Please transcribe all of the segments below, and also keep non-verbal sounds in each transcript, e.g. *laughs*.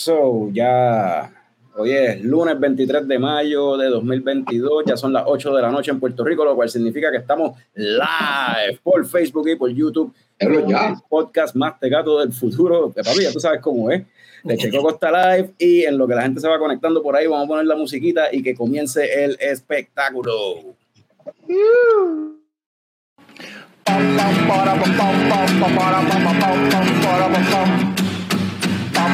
So, ya hoy es lunes 23 de mayo de 2022, ya son las 8 de la noche en Puerto Rico, lo cual significa que estamos live por Facebook y por YouTube. Pero ya. podcast más tegato del futuro. Papi, ya tú sabes cómo es. De Checo *laughs* Costa Live y en lo que la gente se va conectando por ahí, vamos a poner la musiquita y que comience el espectáculo.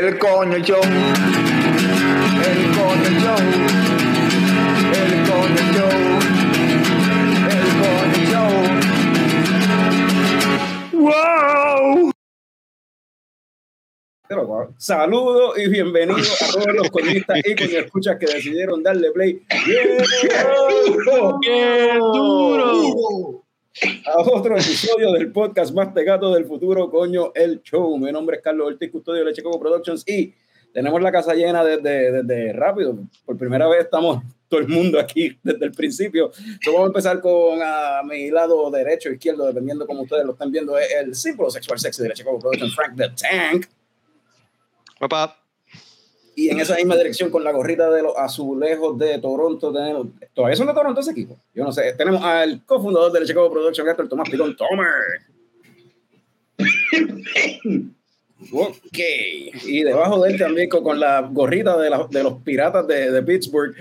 el coño show, el coño show, el coño show, el coño show. ¡Wow! Pero, wow, Saludos y bienvenidos a todos los coñistas y coño escuchas que decidieron darle play *laughs* ¡Qué duro! A otro episodio del podcast más tegato del futuro, coño, el show. Mi nombre es Carlos Ortiz, custodio de Leche Coco Productions y tenemos la casa llena desde, desde rápido. Por primera vez estamos todo el mundo aquí desde el principio. So, vamos a empezar con a mi lado derecho o izquierdo, dependiendo como ustedes lo estén viendo, es el símbolo sexual sexy de Leche Coco Productions, Frank the Tank. Papá, Y en esa misma dirección, con la gorrita de los azulejos de Toronto, tenemos. ¿Todavía son de Toronto ese equipo? Yo no sé. Tenemos al cofundador de Chicago Production, Héctor Tomás Picón Tomer. Ok. Y debajo de él también, con, con la gorrita de, la- de los piratas de, de Pittsburgh,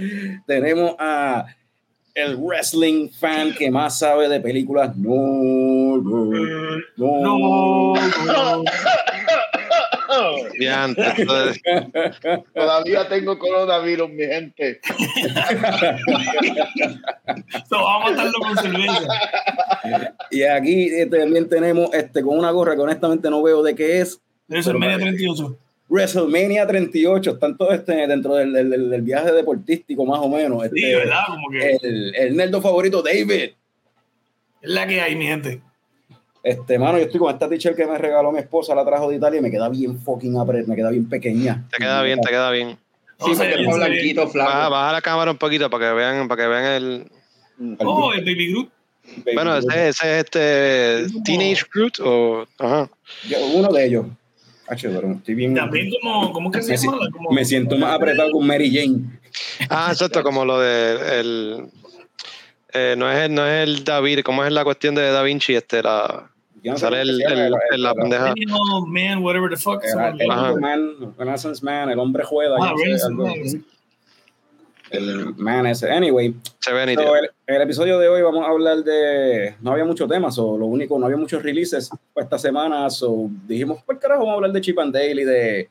tenemos a el wrestling fan que más sabe de películas. No, no, no. No. entonces, *laughs* Todavía tengo coronavirus, mi gente. So, vamos a matarlo con cerveza. Y aquí eh, también tenemos este con una gorra que honestamente no veo de qué es. Media 38. WrestleMania 38, están todos este, dentro del, del- del- del viaje deportístico más o menos. Sí, Este, ¿verdad? Como que el, el nerdo favorito, David. es la que hay, mi gente. Este, mano, yo estoy con esta t-shirt que me regaló mi esposa, la trajo de Italia y me queda bien fucking apret, me queda bien pequeña. te queda bien, te queda bien. Sí, está sé- blanquito, Baja, flaco. baja la cámara un poquito para que vean, para que vean el. Oh, el Baby Groot. Baby Bueno, Groot. ese, ese es este Es como- Teenage Groot o. Ajá. Yo- uno de ellos. Hacho, pero estoy bien. También como, ¿cómo que se me, si- llama? Como, me siento más apretado con Mary Jane. Ah, exacto, como lo de el. Eh, no, es el, no es el David, ¿cómo es la cuestión de Da Vinci? Este, la, no sale el, el- el- el- la el- pendeja. Millennial Man, whatever the fuck. me el- el olvidó. Ajá. man, Renaissance Man, el hombre juega. Ah, no. El man ese. Anyway, Se ve So, el, el episodio de hoy vamos a hablar de. No había muchos temas, o lo único, no había muchos releases esta semana. So, dijimos, por carajo, vamos a hablar de Chip and Dale y de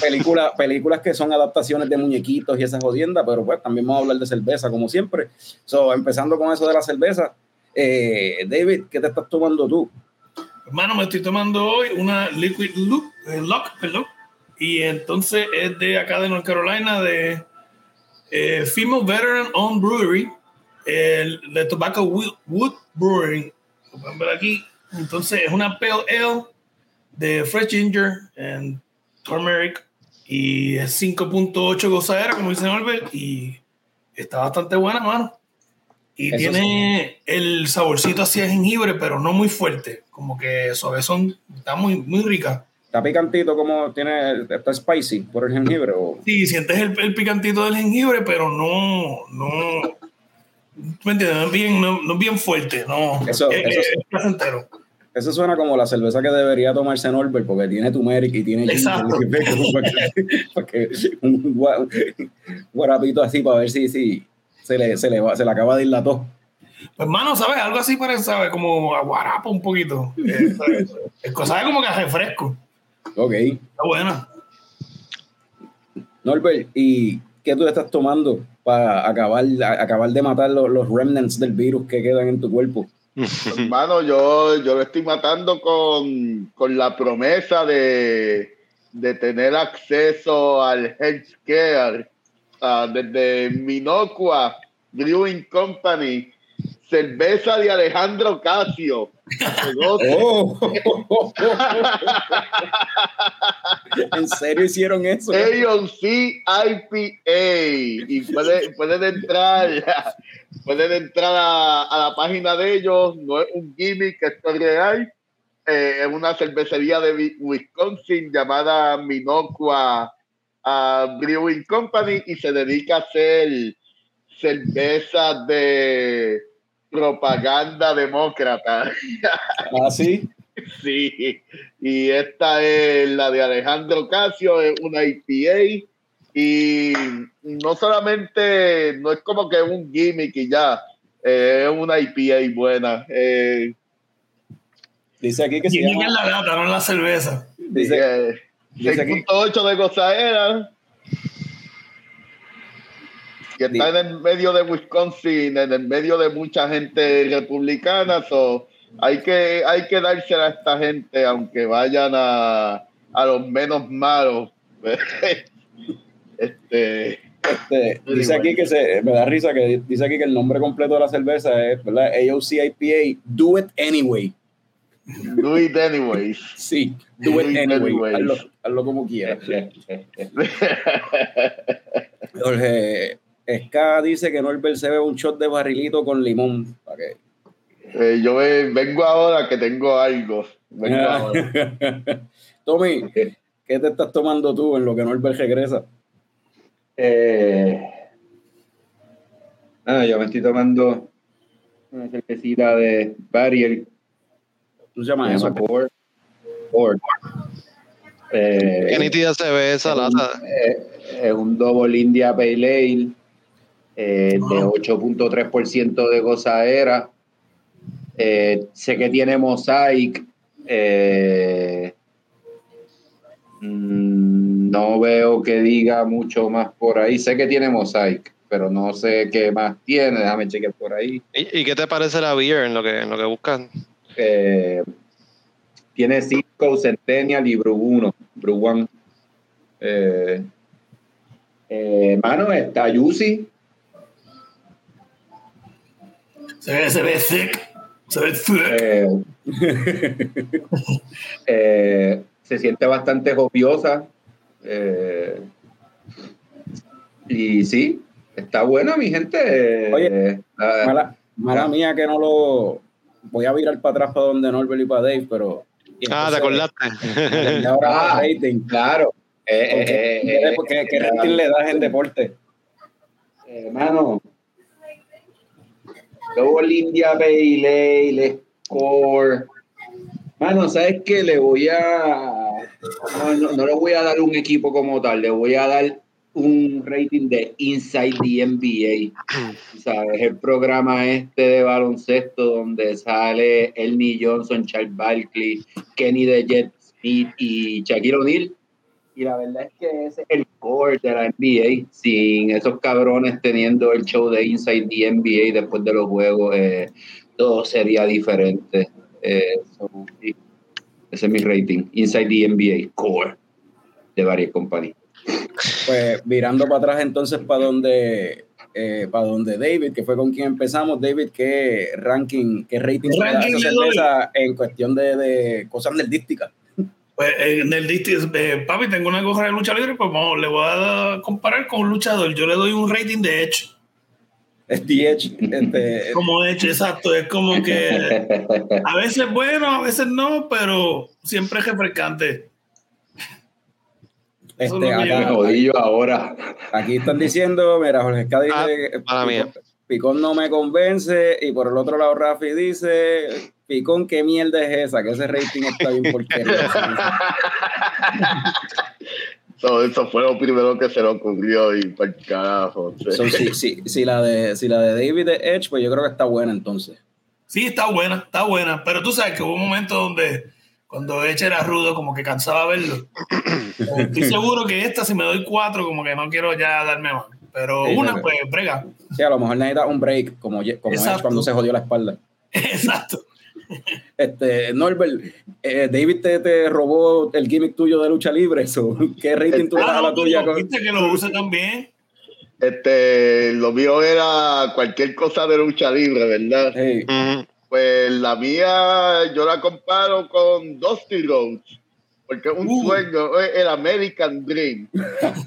películas, películas que son adaptaciones de muñequitos y esas jodiendas, pero pues también vamos a hablar de cerveza, como siempre. So, empezando con eso de la cerveza. eh, David, ¿qué te estás tomando tú? Hermano, me estoy tomando hoy una Liquid Look, eh, Lock, perdón. Y entonces es de acá de North Carolina, de eh, Female Veteran Owned Brewery, el, de Tobacco Wood, Brewing. Lo pueden ver aquí. Entonces es una Pale Ale de Fresh Ginger and Turmeric. Y es 5.8 gozadera, como dice Norbert. Y está bastante buena, mano. Y Eso tiene el saborcito así de jengibre, pero no muy fuerte. Como que suavezón. Está muy, muy rica. ¿Está picantito como tiene, está spicy por el jengibre? O, Sí, sientes el, el picantito del jengibre, pero no, no, ¿me entiendes? No es bien, no, no es bien fuerte, no. Eso- es, eso es- sí. es placentero. Eso suena como la cerveza que debería tomarse Norbert, porque tiene turmeric y tiene Exacto. *laughs* porque, un gua- un guarapito así para ver si, si se, le, se, le va- se le acaba de ir la tos. Pues, hermano, ¿sabes? Algo así parece, ¿sabes? Como a guarapa un poquito. ¿sabes? Es cosa como que a refresco. Ok. Está buena. Norbert, ¿y qué tú estás tomando para acabar, acabar de matar los, los remnants del virus que quedan en tu cuerpo? *laughs* Hermano, yo, yo lo estoy matando con, con la promesa de, de tener acceso al healthcare ah, desde Minocqua Brewing Company, cerveza de Alejandro Casio. Oh. *laughs* ¿En serio hicieron eso? AOC IPA y pueden, pueden entrar pueden entrar a, a la página de ellos no es un gimmick esto es real eh, es una cervecería de Wi- Wisconsin llamada Minocqua ah, Brewing Company y se dedica a hacer cervezas de propaganda demócrata *laughs* ¿Ah, sí? Sí, y esta es la de Alejandro Casio, es una IPA. Y no solamente, no es como que un gimmick y ya, eh, es una IPA buena. Eh, Dice aquí que se que llama... en la gata, no la cerveza. Dice, eh, dice aquí- 6.8 de gozaera. Y está en el medio de Wisconsin, en el medio de mucha gente republicana, so hay que, hay que dársela a esta gente, aunque vayan a, a los menos malos. *laughs* este, Este, dice aquí que se, me da risa que dice aquí que el nombre completo de la cerveza es, ¿verdad? AOC IPA, Do It Anyway. do it anyways. Sí, Do It Do it Anyway. anyways. Hazlo, hazlo como quieras. Jorge Ska dice que Norbert se ve un shot de barrilito con limón. Eh, yo ve- vengo ahora que tengo algo. Vengo ahora. *laughs* Tommy, ¿qué te estás tomando tú en lo que Norbert regresa? Eh, ah, yo me estoy tomando una cervecita de Barrier, ¿Tú llamas eso? llama Core. Core. Eh, Qué nítida se ve esa es un- lata. eh, es un Double India Pale Ale eh, de 8.3% de gozadera. Eh, sé que tiene Mosaic. eh, mm, no veo que diga mucho más por ahí. Sé que tiene Mosaic, pero no sé qué más tiene. Déjame chequear por ahí. ¿Y, y qué te parece la beer en lo que, en lo que buscas? Eh, tiene Cisco, Centennial y Brew 1, Brew 1. Eh, eh, mano, está Yusi. Se ve, se ve thick. Se ve thick. Eh, *laughs* eh, se siente bastante jopiosa. Eh, y sí, está buena, mi gente. Oye, Eh, Mala, mala mía que no lo... Voy a virar para atrás para donde Norbert y para Dave, pero... Ah, ¿te acordaste? *laughs* y ahora Ah. rating. claro. Eh, ¿Qué, eh, eh, qué- qué eh, rating le das en deporte? Hermano, Double India Ale, Score. Mano, ¿sabes qué? Le voy a. No, no, no le voy a dar un equipo como tal, le voy a dar un rating de Inside the NBA. ¿Sabes? El programa este de baloncesto donde sale Elnie Johnson, Charles Barkley, Kenny de Jet Smith y Shaquille O'Neal. Y la verdad es que ese es el core de la NBA. Sin esos cabrones teniendo el show de Inside the NBA después de los juegos, eh, todo sería diferente. Eh, so. Ese es mi rating. Inside the NBA, core de varias compañías. Pues virando para atrás entonces para donde eh, para donde David, que fue con quien empezamos. David, ¿qué ranking, qué rating le da a Ranking cerveza en cuestión de, de cosas nerdísticas? Pues en el disti- eh, papi, tengo una gorra de lucha libre, pues vamos, le voy a comparar con un luchador. Yo le doy un rating de Edge. Es DH, este, Como Edge, exacto. Es como que a veces bueno, a veces no, pero siempre es refrescante. Eso este, lo que Me acá, jodí yo ahora. aquí están diciendo, mira, Jorge dice, Ah. Picón, Picón no me convence, y por el otro lado Rafi dice, Picón, ¿qué mierda es esa? Que ese rating está bien porquería. *laughs* So, eso fue lo primero que se le ocurrió y para el carajo. sí. So, si, si, si la de, si la de David Edge, pues yo creo que está buena entonces. Sí, está buena, está buena. Pero tú sabes que hubo un momento donde cuando Edge era rudo, como que cansaba verlo. *laughs* Estoy seguro que esta, si me doy cuatro, como que no quiero ya darme más. Pero Sí, una, pues, brega. Sí, a lo mejor necesita un break, como, como Edge cuando se jodió la espalda. *laughs* Exacto. Este, Norbert, eh, David te, te robó el gimmick tuyo de lucha libre. so, ¿Qué rating tú le das Ah, a la tuya? con- viste que lo use también. Este, lo mío era cualquier cosa de lucha libre, ¿verdad? Hey. Pues la mía, yo la comparo con Dusty Rhodes, porque un Uh. sueño, es el American Dream.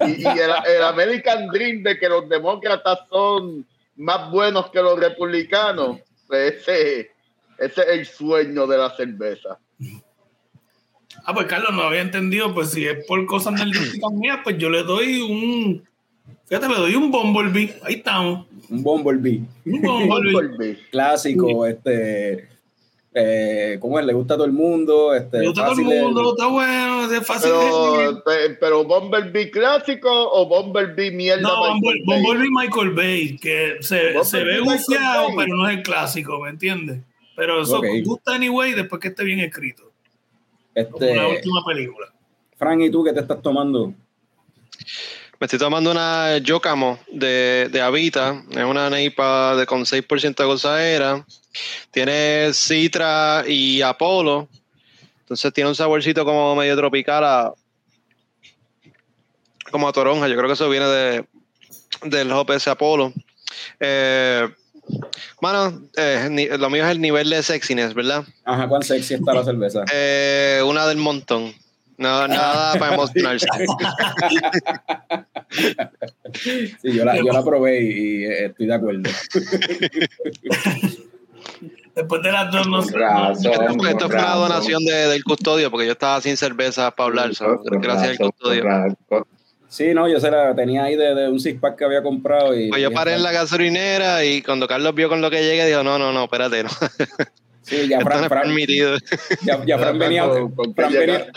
Y, y el, el American Dream de que los demócratas son más buenos que los republicanos, pues ese, ese es el sueño de la cerveza. Ah, pues Carlos no había entendido, pues si es por cosas nerdísticas mías, pues yo le doy un, fíjate, le doy un Bumblebee, ahí estamos, un Bumblebee un Bumblebee. Bumblebee. clásico, este, eh, ¿cómo es? Le gusta a todo el mundo. Este, Me gusta todo el mundo, está bueno, es fácil. Pero, pe- pero Bumblebee clásico o Bumblebee mierda. No, Michael? Bumblebee Michael Bay, que se, Bumblebee se ve Bay. pero no es el clásico, ¿me entiendes? Pero eso Ok. gusta anyway después que esté bien escrito. Como Este, la última película. Fran, ¿y tú qué te estás tomando? Me estoy tomando una Yocamo de, de Avita. Es una neipa de, con 6% de gozadera. Tiene Citra y Apolo. Entonces tiene un saborcito como medio tropical a, como a toronja. Yo creo que eso viene de, del hop ese Apolo. Eh, Mano, eh, lo mío es el nivel de sexiness, ¿verdad? Ajá, cuán sexy está la cerveza. Eh, una del montón. No, nada *laughs* para emocionarse. Sí, yo la, yo la probé y, y, eh, estoy de acuerdo. Después de las dos, no sé. Razón, Esto, esto fue una donación de- del custodio porque yo estaba sin cerveza para hablar. gracias al razón, custodio. Sí, no, yo se la tenía ahí de, de un six pack que había comprado. Y, Pues yo paré en la gasolinera y cuando Carlos vio con lo que llegué, dijo, no, no, no, espérate, no. Sí, ya *laughs* no Fran, permitido. ya, ya Fran venía, ¿Con- Fran venía,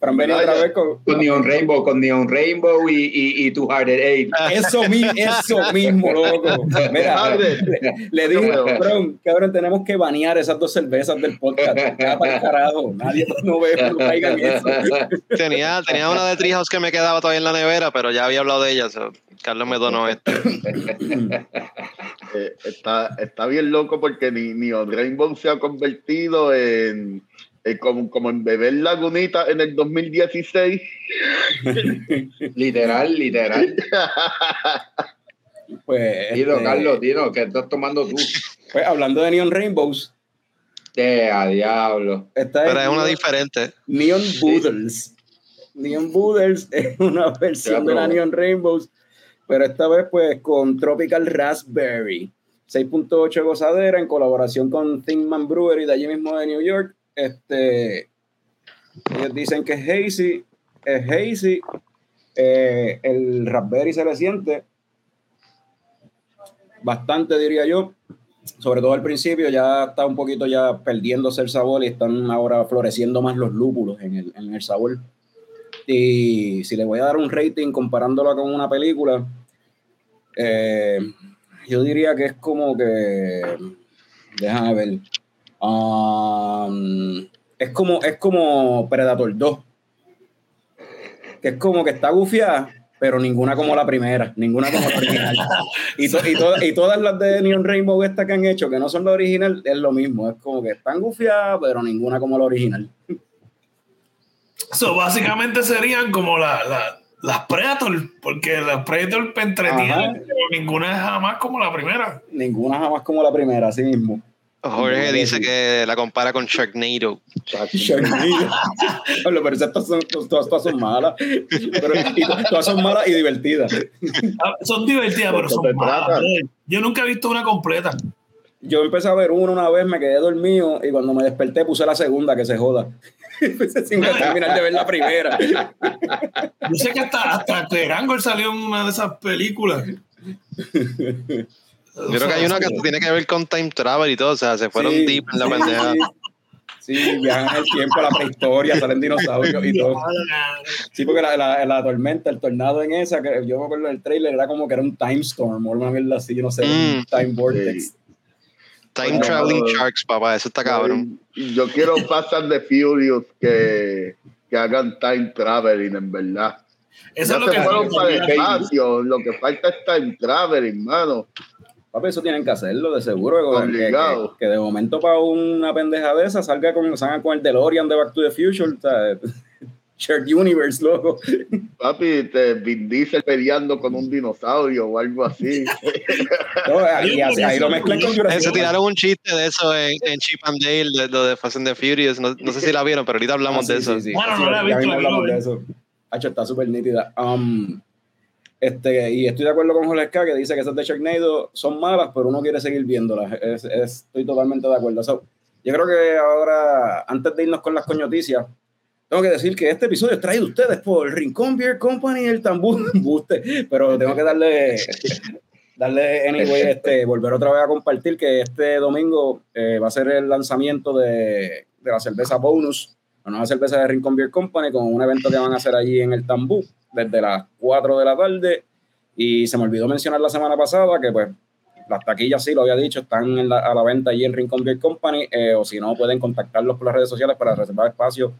llegaste? Fran venía otra vez con, Con Neon Rainbow, con Neon Rainbow y, y, y Two Hearted Eight. Eso, mi- eso mismo, *laughs* loco. Mira, le, le dije, cabrón, cabrón, tenemos que banear esas dos cervezas del podcast. *laughs* Ya para el carajo. Nadie no ve, no caigan en eso. Tenía, tenía una de Treehouse que me quedaba todavía en la nevera, pero ya había hablado de ella. so, Carlos me donó esto. *laughs* Eh, está, está bien loco porque ni, ni Rainbow se ha convertido en, en como, como en beber lagunita en el 2016. *laughs* Literal, literal. *laughs* Pues, Dino, este, Carlos, Dino, ¿qué estás tomando tú? pues, hablando de Neon Rainbows, De a diablo. esta Pero es una diferente. Neon Boodles. Neon Boodles *laughs* es una versión de la. Neon Rainbows, pero esta vez pues con Tropical Raspberry. 6.8 gozadera en colaboración con Thinkman Brewery de allí mismo de New York. Este, ellos dicen que es hazy, es hazy. eh, el raspberry se le siente bastante, diría yo. Sobre todo al principio, ya está un poquito ya perdiéndose el sabor y están ahora floreciendo más los lúpulos en el, en el sabor. Y si le voy a dar un rating comparándolo con una película, eh, yo diría que es como que. Déjame ver. Um, es como, es como Predator 2. Que es como que está gufiada, pero ninguna como la primera, ninguna como la original. Y, to- y, to- y todas las de Neon Rainbow estas que han hecho, que no son la original, es lo mismo. Es como que están gufiadas, pero ninguna como la original. So, básicamente serían como la, la- las Predator, porque las Predator entretienen, pero ninguna es jamás como la primera. Ninguna jamás como la primera, así mismo. Jorge dice que la compara con Sharknado. Sharknado. *laughs* Pero esas todas son, todas, todas son malas. Pero, todas son malas y divertidas. Ah, Son divertidas, pero son malas. Yo nunca he visto una completa. Yo empecé a ver una una vez, me quedé dormido y cuando me desperté puse la segunda, que se joda. *laughs* Sin terminar de ver la primera. Yo sé que hasta, hasta Terangol salió en una de esas películas. *laughs* Yo creo que hay una que tiene que ver con time travel y todo. O sea, se fueron Sí, deep en la sí, pendeja. Sí, Sí, viajan en el tiempo, la prehistoria, salen dinosaurios y todo. Sí, porque la, la, la tormenta, el tornado en esa, que yo me acuerdo del trailer, era como que era un time storm o una mierda así, yo no sé, un Mm. time vortex. Time Bueno, traveling sharks, papá. Eso está cabrón. Yo quiero Fast and the Furious que, que hagan time traveling, en verdad. Eso Ya es lo se que fueron para el espacio, lo que falta es time traveling, mano. Papi, eso tienen que hacerlo, de seguro. que- que-. Que, que de momento para una pendeja de esa salga con, salga con el DeLorean de Back to the Future. o sea, *laughs* Shared Universe, loco. Papi, te Vin Diesel peleando con un dinosaurio o algo así. *laughs* No, y así, ahí lo mezclan con Jurassic Se tiraron un chiste de eso en, en Chip and Dale, de lo de Fast and the Furious. No, no sé si la vieron, pero ahorita hablamos Ah, de sí, eso. sí, sí. Bueno, Sí, no la he visto, hablamos de eso. Hacho, está súper nítida. Um, este, y estoy de acuerdo con Jorge K, que dice que esas de Sharknado son malas, pero uno quiere seguir viéndolas. Es- es- estoy totalmente de acuerdo. So, yo creo que ahora, antes de irnos con las coñoticias, tengo que decir que este episodio es traído ustedes por Rincón Beer Company el Tambú *laughs* Buste, pero tengo que darle, *laughs* darle anyway, este, volver otra vez a compartir que este domingo eh, va a ser el lanzamiento de, de la cerveza Bonus, la nueva cerveza de Rincón Beer Company, con un evento que van a hacer allí en el Tambú desde las 4 de la tarde. Y se me olvidó mencionar la semana pasada que pues las taquillas sí lo había dicho, están en la- a la venta allí en Rincón Beer Company, eh, o si no pueden contactarlos por las redes sociales para reservar espacio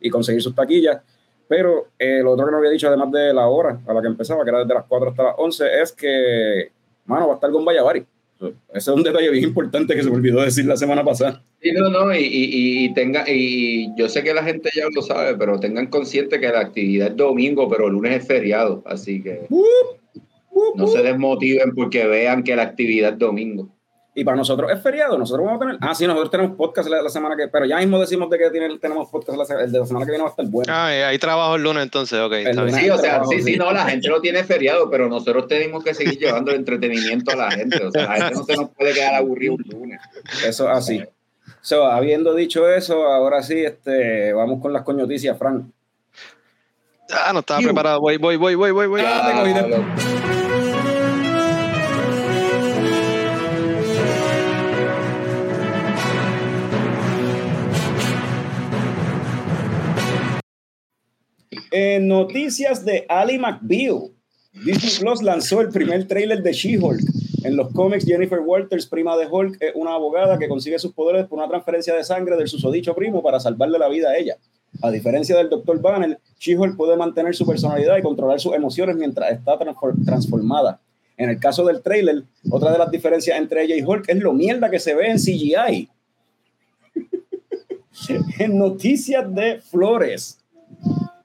y conseguir sus taquillas. Pero eh, lo otro que no había dicho, además de la hora a la que empezaba, que era desde las 4 hasta las 11, es que, mano, va a estar con Vallavari. Ese es un detalle bien importante que se me olvidó decir la semana pasada. Sí, no, no, y, y, y tenga, y yo sé que la gente ya lo sabe, pero tengan consciente que la actividad es domingo, pero el lunes es feriado, así que no se desmotiven porque vean que la actividad es domingo. Y para nosotros es feriado, nosotros vamos a tener. Ah, sí, nosotros tenemos podcast la, la semana que. Pero ya mismo decimos de que tienen- tenemos podcast la, el de la semana que viene va a estar bueno. Ah, eh, ahí trabajo el lunes entonces, ok. está lunes. bien. Sí, o sea, trabajo, sí, sí. no, la gente lo tiene feriado, pero nosotros tenemos que seguir llevando el entretenimiento a la gente. O sea, la gente no se nos puede quedar aburrido un lunes. Eso es así. So, habiendo dicho eso, ahora sí, este, vamos con las coñoticias, Frank. Ah, no estaba preparado. Voy, voy, voy, voy, voy, voy. Ah, te cogí de- En noticias de Ali McBeal, Disney Plus lanzó el primer tráiler de She-Hulk. En los cómics, Jennifer Walters, prima de Hulk, es una abogada que consigue sus poderes por una transferencia de sangre del susodicho primo para salvarle la vida a ella. A diferencia del Dr. Banner, She-Hulk puede mantener su personalidad y controlar sus emociones mientras está transfor- transformada. En el caso del tráiler, otra de las diferencias entre ella y Hulk es lo mierda que se ve en CGI. *laughs* en noticias de Flores,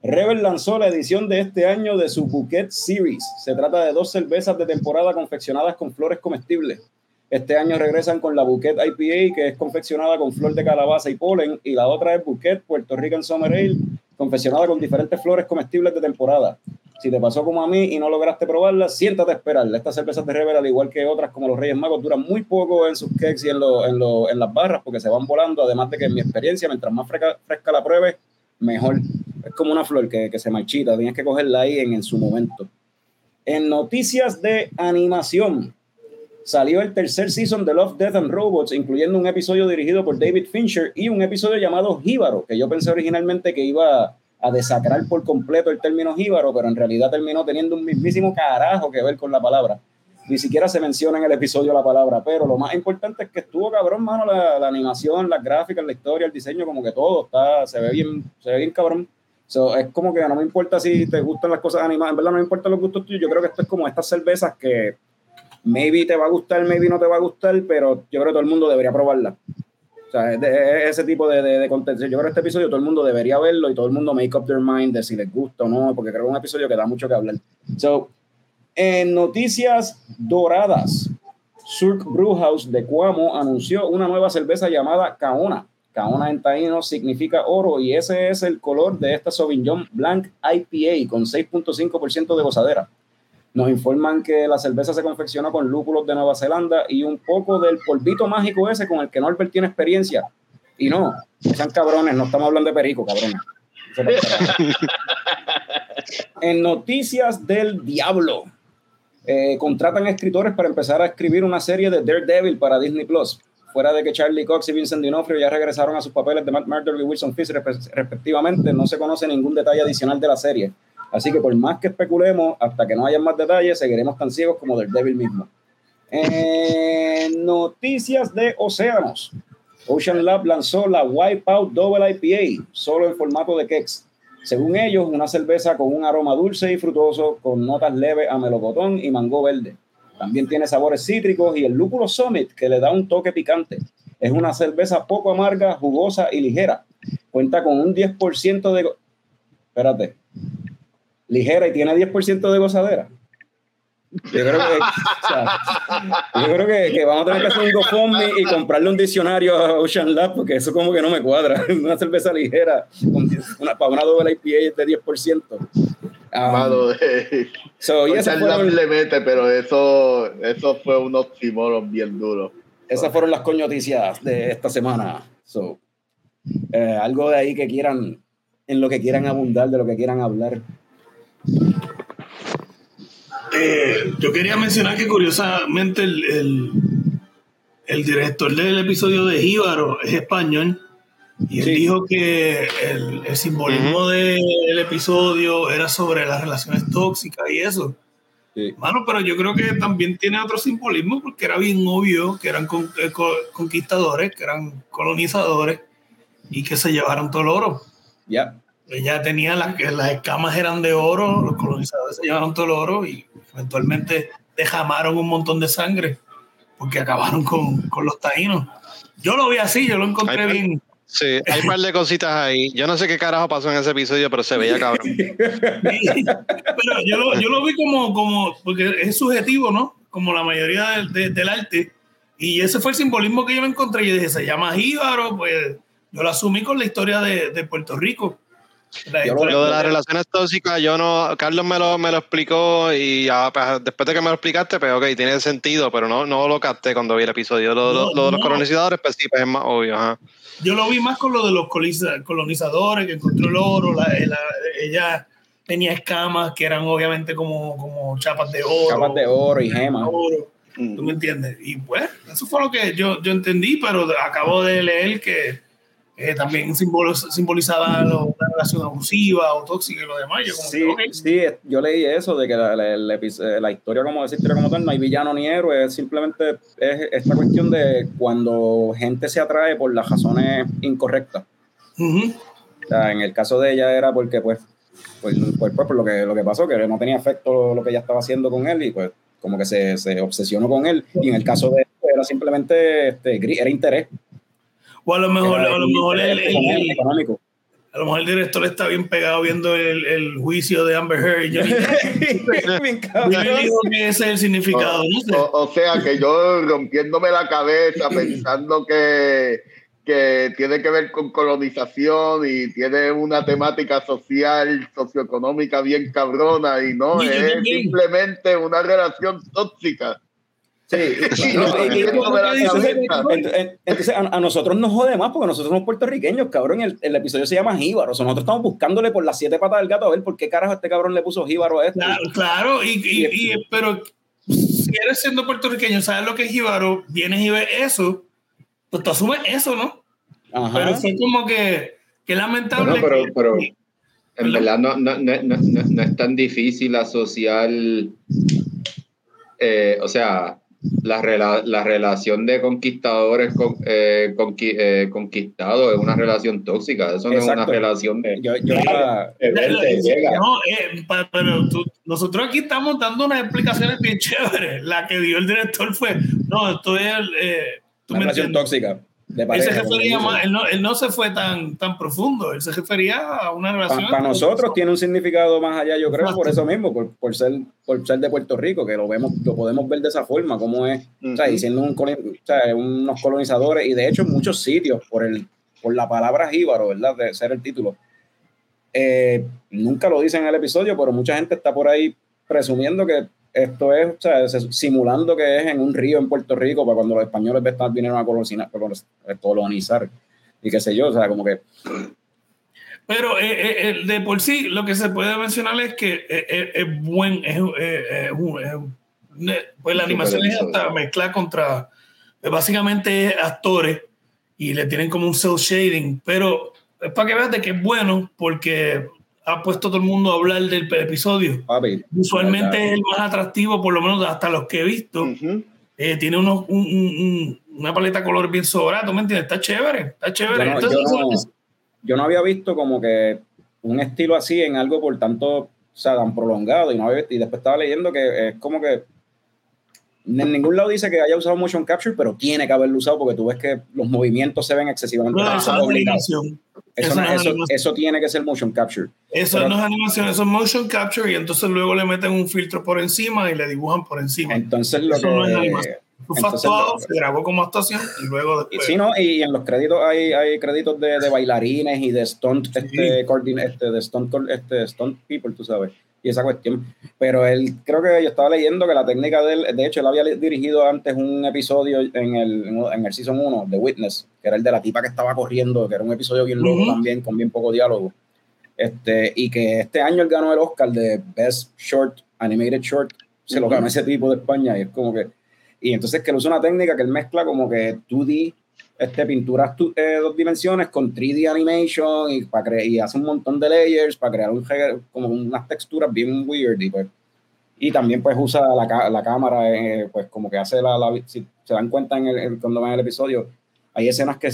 Rebel lanzó la edición de este año de su Bouquet Series. Se trata de dos cervezas de temporada confeccionadas con flores comestibles. Este año regresan con la Bouquet IPA, que es confeccionada con flor de calabaza y polen, y la otra es Bouquet Puerto Rican Summer Ale, confeccionada con diferentes flores comestibles de temporada. Si te pasó como a mí y no lograste probarla, siéntate a esperarla. Estas cervezas de Rebel, al igual que otras como los Reyes Magos, duran muy poco en sus cakes y en, lo- en, lo- en las barras porque se van volando. Además de que en mi experiencia, mientras más fresca, fresca la pruebes, mejor. Es como una flor que, que se marchita, tienes que cogerla ahí en, en su momento. En noticias de animación, salió el tercer season de Love, Death and Robots, incluyendo un episodio dirigido por David Fincher y un episodio llamado Jíbaro, que yo pensé originalmente que iba a desacrar por completo el término jíbaro, pero en realidad terminó teniendo un mismísimo carajo que ver con la palabra. Ni siquiera se menciona en el episodio la palabra, pero lo más importante es que estuvo cabrón, mano, la, la animación, las gráficas, la historia, el diseño, como que todo está, se ve bien, se ve bien cabrón. So, es como que no me importa si te gustan las cosas animadas, en verdad no me importan los gustos tuyos, yo creo que esto es como estas cervezas que maybe te va a gustar, maybe no te va a gustar, pero yo creo que todo el mundo debería probarla. O sea, es, de- es ese tipo de, de, de contenido. Yo creo que este episodio todo el mundo debería verlo y todo el mundo make up their mind de si les gusta o no, porque creo que es un episodio que da mucho que hablar. So, en noticias doradas, Surk Brewhouse de Cuamo anunció una nueva cerveza llamada Kaona. Kaona en taíno significa oro y ese es el color de esta Sauvignon Blanc IPA con 6.5% de gozadera. Nos informan que la cerveza se confeccionó con lúpulos de Nueva Zelanda y un poco del polvito mágico ese con el que Norbert tiene experiencia. Y no, no sean cabrones, no estamos hablando de perico, cabrones. *laughs* En noticias del diablo, eh, contratan escritores para empezar a escribir una serie de Daredevil para Disney Plus. Fuera de que Charlie Cox y Vincent D'Onofrio ya regresaron a sus papeles de Matt Murdock y Wilson Fisk respe- respectivamente, no se conoce ningún detalle adicional de la serie. Así que por más que especulemos, hasta que no haya más detalles, seguiremos tan ciegos como Daredevil mismo. En noticias de océanos, Ocean Lab lanzó la Wipeout Double IPA, solo en formato de kegs. Según ellos, una cerveza con un aroma dulce y frutoso, con notas leves a melocotón y mango verde. También tiene sabores cítricos y el lúpulo Summit que le da un toque picante. Es una cerveza poco amarga, jugosa y ligera. Cuenta con un 10% de... Espérate. Ligera y tiene 10% de gozadera. Yo creo que, o sea, yo creo que, que vamos a tener que hacer un GoFundMe y comprarle un diccionario a Ocean Lab porque eso como que no me cuadra. *laughs* Una cerveza ligera una, para una doble IPA de 10%. Ah, Mano, eh, so, y Ocean Lab le mete, pero eso, eso fue un oxímoron bien duro. esas fueron las coñoticias de esta semana. So, eh, algo de ahí que quieran, en lo que quieran abundar, de lo que quieran hablar. Eh, yo quería mencionar que curiosamente el, el, el director del episodio de Jíbaro es español y él Sí. dijo que el, el simbolismo del episodio era sobre las relaciones tóxicas y eso. Sí. Mano, pero yo creo que también tiene otro simbolismo porque era bien obvio que eran con- eh, co- conquistadores, que eran colonizadores y que se llevaron todo el oro. Ya. Ella tenía las, las escamas eran de oro, los colonizadores se llevaron todo el oro y eventualmente derramaron un montón de sangre porque acabaron con, con los taínos. Yo lo vi así, yo lo encontré Ay, bien. Sí, hay un par de cositas ahí. Yo no sé qué carajo pasó en ese episodio, pero se veía cabrón. Pero yo lo, yo lo vi como, como, porque es subjetivo, ¿no? Como la mayoría del, de- del arte. Y ese fue el simbolismo que yo me encontré. Yo dije, se llama Jíbaro, pues yo lo asumí con la historia de, de Puerto Rico. Yo lo- Lo de las relaciones tóxicas, yo no. Carlos me lo, me lo explicó y ya, pues, después de que me lo explicaste, pues ok, tiene sentido, pero no, no lo capté cuando vi el episodio. Lo, lo- No, lo de los no. colonizadores, pues sí, pues es más obvio. Ajá. Yo lo vi más con lo de los coloniza- colonizadores, que encontró el oro, la- la- ella tenía escamas que eran obviamente como, como chapas de oro. Capas de oro y gemas. oro, ¿Tú me entiendes? Y pues, eso fue lo que yo, yo entendí, pero acabo de leer que eh, también simbolizaba lo- una relación abusiva o tóxica y lo demás. Yo como Sí, que, ok. sí, yo leí eso de que la, la- epi- eh, la historia como historia como tal no hay villano ni héroe, es simplemente es esta cuestión de cuando gente se atrae por las razones incorrectas. Ujú. O sea, en el caso de ella era porque pues pues, pues, pues, por lo que lo que pasó que no tenía efecto lo que ella estaba haciendo con él y pues como que se, se obsesionó con él y en el caso de él era simplemente este, era interés O a lo mejor, a lo mejor el, interés el- el- económico a lo mejor el director está bien pegado viendo el, el juicio de Amber Heard. y *laughs* yo digo que ese es el significado. no. O, o sea que yo rompiéndome la cabeza pensando que, que tiene que ver con colonización y tiene una temática social, socioeconómica bien cabrona y no, es simplemente una relación tóxica. Sí, entonces, a, a nosotros nos jode más porque nosotros somos puertorriqueños, cabrón. El, el episodio se llama Jíbaro. O sea, nosotros estamos buscándole por las siete patas del gato a ver por qué carajo este cabrón le puso Jíbaro a esto. Claro, claro, y, y- y- pero si eres siendo puertorriqueño, sabes lo que es Jíbaro, vienes y ves eso, pues tú asumes eso, ¿no? Ajá. Pero fue como que, que lamentable. Bueno, pero- que- pero- En verdad no, no, no, no, no- no es tan difícil asociar, eh, o sea, la, rela- la relación de conquistadores con, eh, conqui- eh, conquistados es una relación tóxica, eso no es una relación de... Yo, yo iba- de verte, llega. No, eh, pa- pero tú- nosotros aquí estamos dando unas explicaciones bien *laughs* chéveres. La que dio el director fue, no, esto es, eh, tú una me relación entiendes. tóxica Él se refería más, él no, él no se fue tan, tan profundo, él se refería a una relación. Para nosotros tiene un significado más allá, yo creo, Exacto. por eso mismo, por, por ser, por ser de Puerto Rico, que lo vemos, lo podemos ver de esa forma, como es, o sea, Ujú. y siendo un, o sea, unos colonizadores, y de hecho en muchos sitios, por el, por la palabra jíbaro, ¿verdad? De ser el título. Eh, nunca lo dicen en el episodio, pero mucha gente está por ahí presumiendo que esto es, o sea, se- simulando que es en un río en Puerto Rico para cuando los españoles vinieron a colonizar, colonizar y qué sé yo, o sea, como que Pero eh, eh, eh, de por sí, lo que se puede mencionar es que eh, eh, es buen, es, eh, pues la animación es hasta mezclar contra, pues básicamente es actores y le tienen como un cel shading, pero es para que veas de que es bueno porque ha puesto todo el mundo a hablar del episodio. papi. Visualmente verdad. es el más atractivo, por lo menos hasta los que he visto. Ujú. Eh, tiene unos, un- un- un- una paleta de color bien sobrada, ¿tú me entiendes? Está chévere, está chévere. Yo no, Entonces, yo no- yo no había visto como que un estilo así en algo por tanto, o sea, tan prolongado y, no había- y después estaba leyendo que es como que en ningún lado dice que haya usado motion capture, pero tiene que haberlo usado porque tú ves que los movimientos se ven excesivamente No, eso no es. Eso, no- no es eso- eso tiene que ser motion capture. Eso Pero- no es animación, eso es motion capture y entonces luego le meten un filtro por encima y le dibujan por encima. Entonces lo Eso no es que animación. Fue entonces lo- se grabó como actuación y luego después. sí, ¿no? y en los créditos hay, hay créditos de, de bailarines y de stunt, este, coordin- este, de stunt, este, stunt people, tú sabes, y esa cuestión. Pero él, creo que yo estaba leyendo que la técnica de él, de hecho, él había dirigido antes un episodio en el, en el Season 1 de Witness, que era el de la tipa que estaba corriendo, que era un episodio bien loco Ujú. también, con bien poco diálogo. Este, y que este año él ganó el Oscar de Best Short, Animated Short, se lo Ujú. ganó ese tipo de España, y es como que y entonces que él usa una técnica que él mezcla como que 2D, este, pinturas tu- eh, dos dimensiones con 3D animation y, para y hace un montón de layers para crear un, como unas texturas bien weird. Y, pues, y también pues usa la, la cámara, eh, pues como que hace la, la- si se dan cuenta en el, cuando ven el episodio, hay escenas que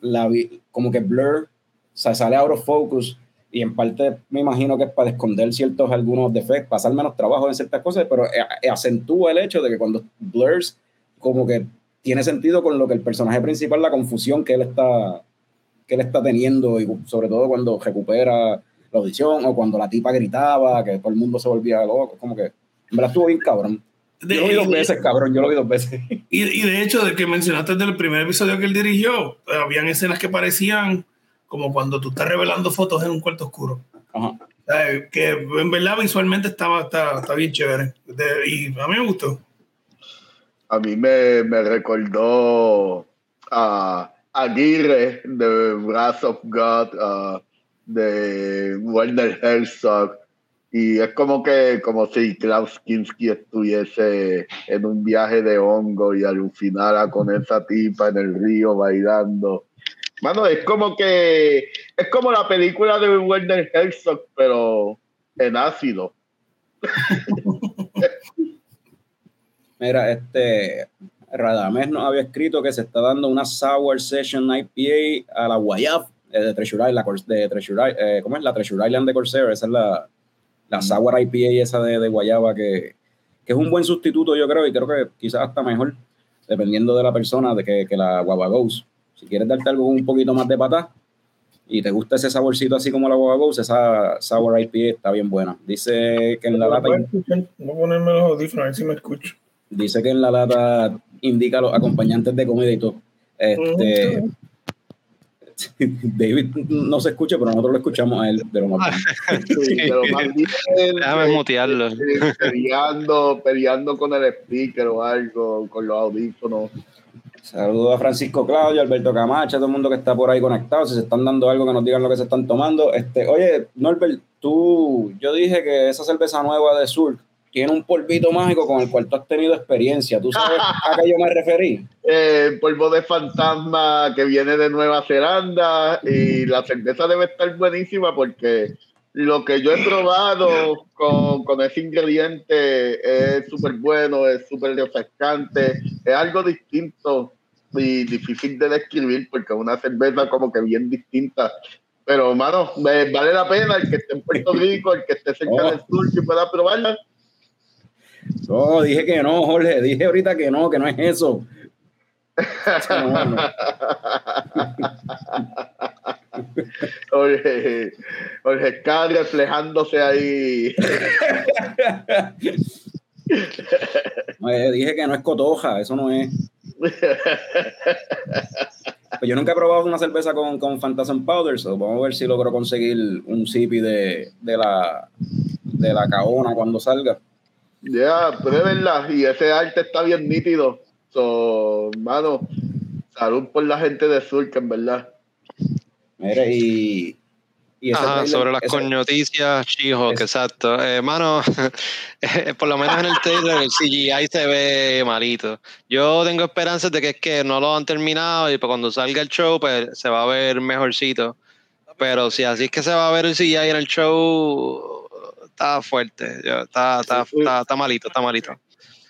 la, como que blur, o sea, sale out of focus y en parte me imagino que es para esconder ciertos algunos defectos, pasar menos trabajo en ciertas cosas, pero eh, acentúa el hecho de que cuando blurs, como que tiene sentido con lo que el personaje principal, la confusión que él está, que él está teniendo, y sobre todo cuando recupera la audición o cuando la tipa gritaba, que todo el mundo se volvía loco, como que en verdad estuvo bien cabrón. De- Yo lo vi dos veces, cabrón, yo lo vi dos veces. *laughs* Y, y de hecho, de que mencionaste del primer episodio que él dirigió, habían escenas que parecían como cuando tú estás revelando fotos en un cuarto oscuro. Ajá. Que en verdad visualmente estaba, está, está bien chévere. De- y a mí me gustó. A mí me, me recordó a Aguirre de Wrath of God, ah, de Werner Herzog. Y es como que, como si Klaus Kinski estuviese en un viaje de hongo y alucinara con esa tipa en el río bailando. Mano, es como que, es como la película de Werner Herzog, pero en ácido. *laughs* Mira, este Radamés nos había escrito que se está dando una Sour Session IPA a la Guayab eh, de Treasure Island, de Treasure Island, eh, ¿cómo es? La Treasure Island de Corsair, esa es la, la Sour IPA esa de, de Guayaba que, que es un buen sustituto yo creo y creo que quizás hasta mejor dependiendo de la persona de que, que la Guava Ghost. Si quieres darte algo un poquito más de patá y te gusta ese saborcito así como la Guava Ghost, esa Sour IPA está bien buena. Dice que en la lata... A ponerme los audífonos a ver si me escucho. Dice que en la lata indica los acompañantes de comida y todo. Este, *laughs* David no se escucha, pero nosotros lo escuchamos a él de lo más bien. *laughs* Sí, pero más bien, Déjame eh, mutearlo. eh, peleando, peleando con el speaker o algo, con los audífonos. Saludos a Francisco Claudio, Alberto Camacha, todo el mundo que está por ahí conectado. Si se están dando algo, que nos digan lo que se están tomando. Este, oye, Norbert, tú, yo dije que esa cerveza nueva de Sur tiene un polvito mágico con el cual tú has tenido experiencia. ¿Tú sabes a qué yo me referí? Eh, polvo de fantasma que viene de Nueva Zelanda y la cerveza debe estar buenísima porque lo que yo he probado con, con ese ingrediente es súper bueno, es súper refrescante, es algo distinto y difícil de describir porque es una cerveza como que bien distinta. Pero, mano, vale la pena el que esté en Puerto Rico, el que esté cerca Oh. del sur, que pueda probarla. No, dije que no, Jorge. Dije ahorita que no, que no es eso. Eso no, no. Jorge, Jorge está reflejándose ahí. Eh, dije que no es cotoja, eso no es. Pues yo nunca he probado una cerveza con, con Phantasm Powder, so vamos a ver si logro conseguir un zipi de, de la de la caona cuando salga. Ya, pruébenla. Y ese arte está bien nítido. So, mano, salud por la gente de Sur, que en verdad. Mire, y, Ajá, sobre las coñoticias, ese- exacto. Eh, mano, *laughs* eh, por lo menos en el trailer el CGI se ve malito. Yo tengo esperanzas de que es que no lo han terminado y pues cuando salga el show pues se va a ver mejorcito. Pero si así es que se va a ver el CGI en el show, está fuerte. Yo- Está, está, está, está malito, está malito.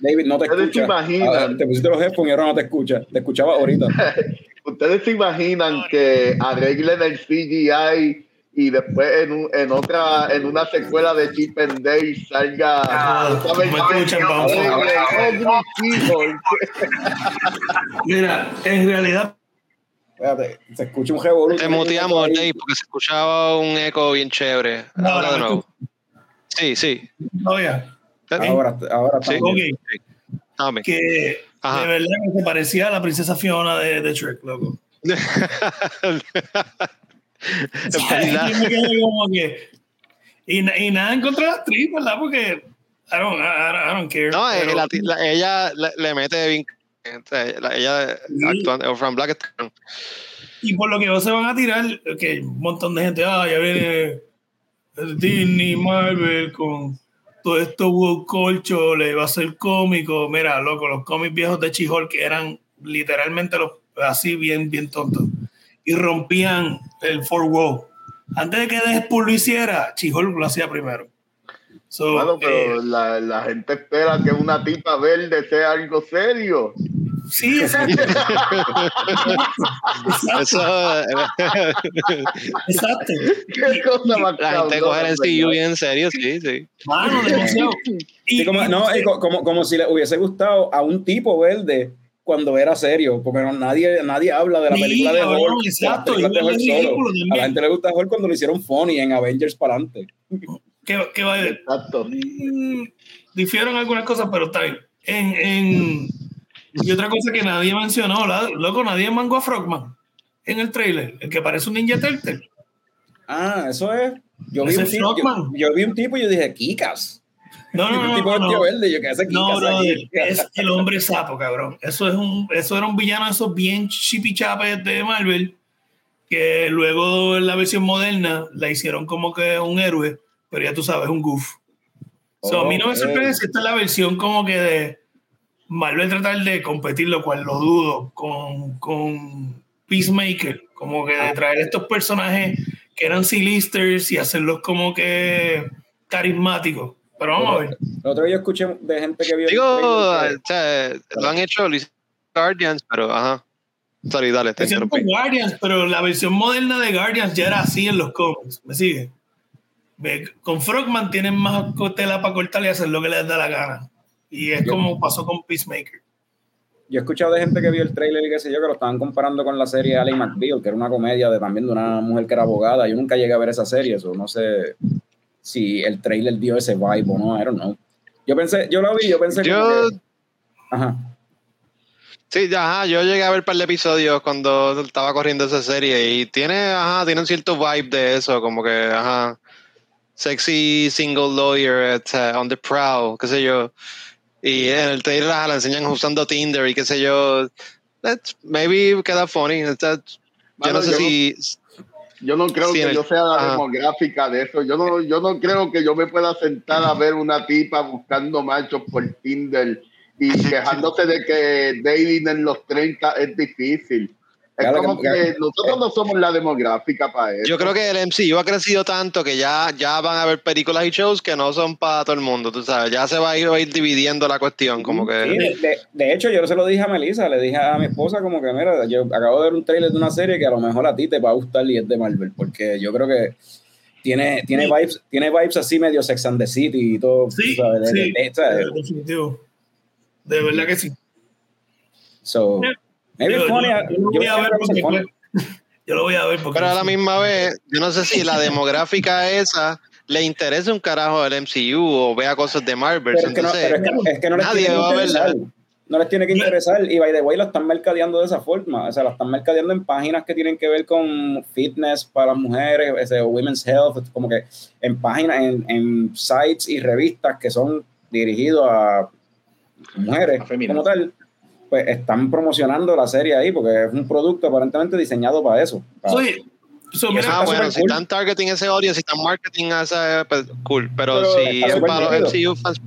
David, no te Ustedes se escucha. imaginan. Ah, te pusiste los headphones y ahora no te escucha. Te escuchaba ahorita. *laughs* ¿Ustedes se imaginan que arreglen el CGI y después en, un- en otra, en una secuela de Chip and Dale salga. Ah, She-Hulk. *laughs* Mira, en realidad, Espérate, se escucha un revolú. Te muteamos, Dave, porque se escuchaba un eco bien chévere. No, Ahora no, de nuevo. Sí, sí. oye, Ahora, ahora Sí. que Ajá. de verdad que se parecía a la princesa Fiona de, de Shrek, loco. *laughs* Y, na- y nada en contra de la actriz, ¿verdad? Porque I don't, I, don't care. No, pero- la- la- ella le, le mete bien. la- Ella Sí. actuando, Fran Black y por lo que se van a tirar, que un montón de gente, ah, ya viene Disney, Marvel, con todo esto woke culture, le va a ser cómico. Mira, loco, los cómics viejos de Chihol que eran literalmente los, así bien, bien tontos. Y rompían el four wall. Antes de que Deadpool lo hiciera, Chihol lo hacía primero. So, Bueno, pero eh, la, la gente espera que una tipa verde sea algo serio. Sí, exacto. exacto, Eso, exacto. ¿Qué cosa más la gente coge el. MCU bien en serio, sí, sí. Mano, demasiado. Y, Sí, como, y- no, como, como si le hubiese gustado a un tipo verde cuando era serio, porque no, nadie, nadie habla de la Sí, película de Hulk. exacto, de Hulk solo. A la gente le gusta Hulk cuando lo hicieron funny en Avengers para adelante. ¿Qué, qué va a decir? Exacto. Mm, Difieren algunas cosas, pero está bien. En, en- y otra cosa que nadie mencionó, la- loco, nadie mangó a Frogman en el trailer, el que parece un Ninja Turtle. Ah, eso es. Yo vi, un tipo, yo, vi un tipo y yo dije, Kikas. No, no, *laughs* no. tipo no, no. es *laughs* el hombre sapo, cabrón. Eso es un, eso era un villano esos bien chipichapes de Marvel, que luego en la versión moderna la hicieron como que un héroe, pero ya tú sabes, un goof. So, a mí no me sorprende si esta es la versión como que de Marvel tratar de competir, lo cual lo dudo, con, con Peacemaker, como que de traer estos personajes que eran C-listers y hacerlos como que carismáticos. Pero vamos a ver. El otro día escuché de gente que vio. Digo, o sea, lo han hecho Guardians, pero ajá. Sorry, dale, te Guardians, pero la versión moderna de Guardians ya era así en los cómics. ¿Me sigue? Con Frogman tienen más tela para cortar y hacer lo que les da la gana. Y es Yo- como pasó con Peacemaker. Yo he escuchado de gente que vio el trailer y qué sé yo, que lo estaban comparando con la serie Ally McBeal, que era una comedia de también de una mujer que era abogada. Yo nunca llegué a ver esa serie, eso no sé si el trailer dio ese vibe o no, I don't know. Yo pensé, yo lo vi, yo pensé Yo- que- Ajá. Sí, ajá, yo llegué a ver un par de episodios cuando estaba corriendo esa serie y tiene, ajá, tiene un cierto vibe de eso, como que, ajá, sexy single lawyer at, uh, on the prowl, qué sé yo. Y en el trailer la enseñan usando Tinder y qué sé yo. That's, maybe queda funny. That's- yo no sé yo si... Yo no creo que el- yo sea la ajá. demográfica de eso. Yo no, yo no creo que yo me pueda sentar a ver una tipa buscando machos por Tinder y *laughs* quejándose de que dating en los 30 es difícil. Es Claro como que- que nosotros no somos la demográfica para eso. Yo creo que el MCU ha crecido tanto que ya, ya van a haber películas y shows que no son para todo el mundo, tú sabes. Ya se va a ir, va a ir dividiendo la cuestión, como que... Sí, de, de- de hecho, yo se lo dije a Melissa, le dije a mi esposa como que, mira, yo acabo de ver un trailer de una serie que a lo mejor a ti te va a gustar y es de Marvel, porque yo creo que tiene, tiene, Sí. vibes, tiene vibes así medio Sex and the City y todo. Sí, sabes, de- sí, de- de- ¿sabes? eh, definitivo. De verdad que sí. So, maybe Yo- it's funny, yo- I- yo lo yo voy a ver creo que porque it's funny. fue- yo lo voy a ver porque Pero a la misma vez, yo no sé si la demográfica esa le interesa un carajo al MCU o vea cosas de Marvel. Pero es que no, es que, es que no les nadie tiene que va a verla. No les tiene que interesar. Y by the way, la están mercadeando de esa forma. O sea, la están mercadeando en páginas que tienen que ver con fitness para las mujeres, ese, o women's health, como que en páginas, en, en sites y revistas que son dirigidos a mujeres como tal, pues están promocionando la serie ahí porque es un producto aparentemente diseñado para eso. para- Oye, so, mira, ah, bueno, si cool. están targeting ese audio, si están marketing a esa, pues, cool. Pero, Pero si es para los. MCU fans,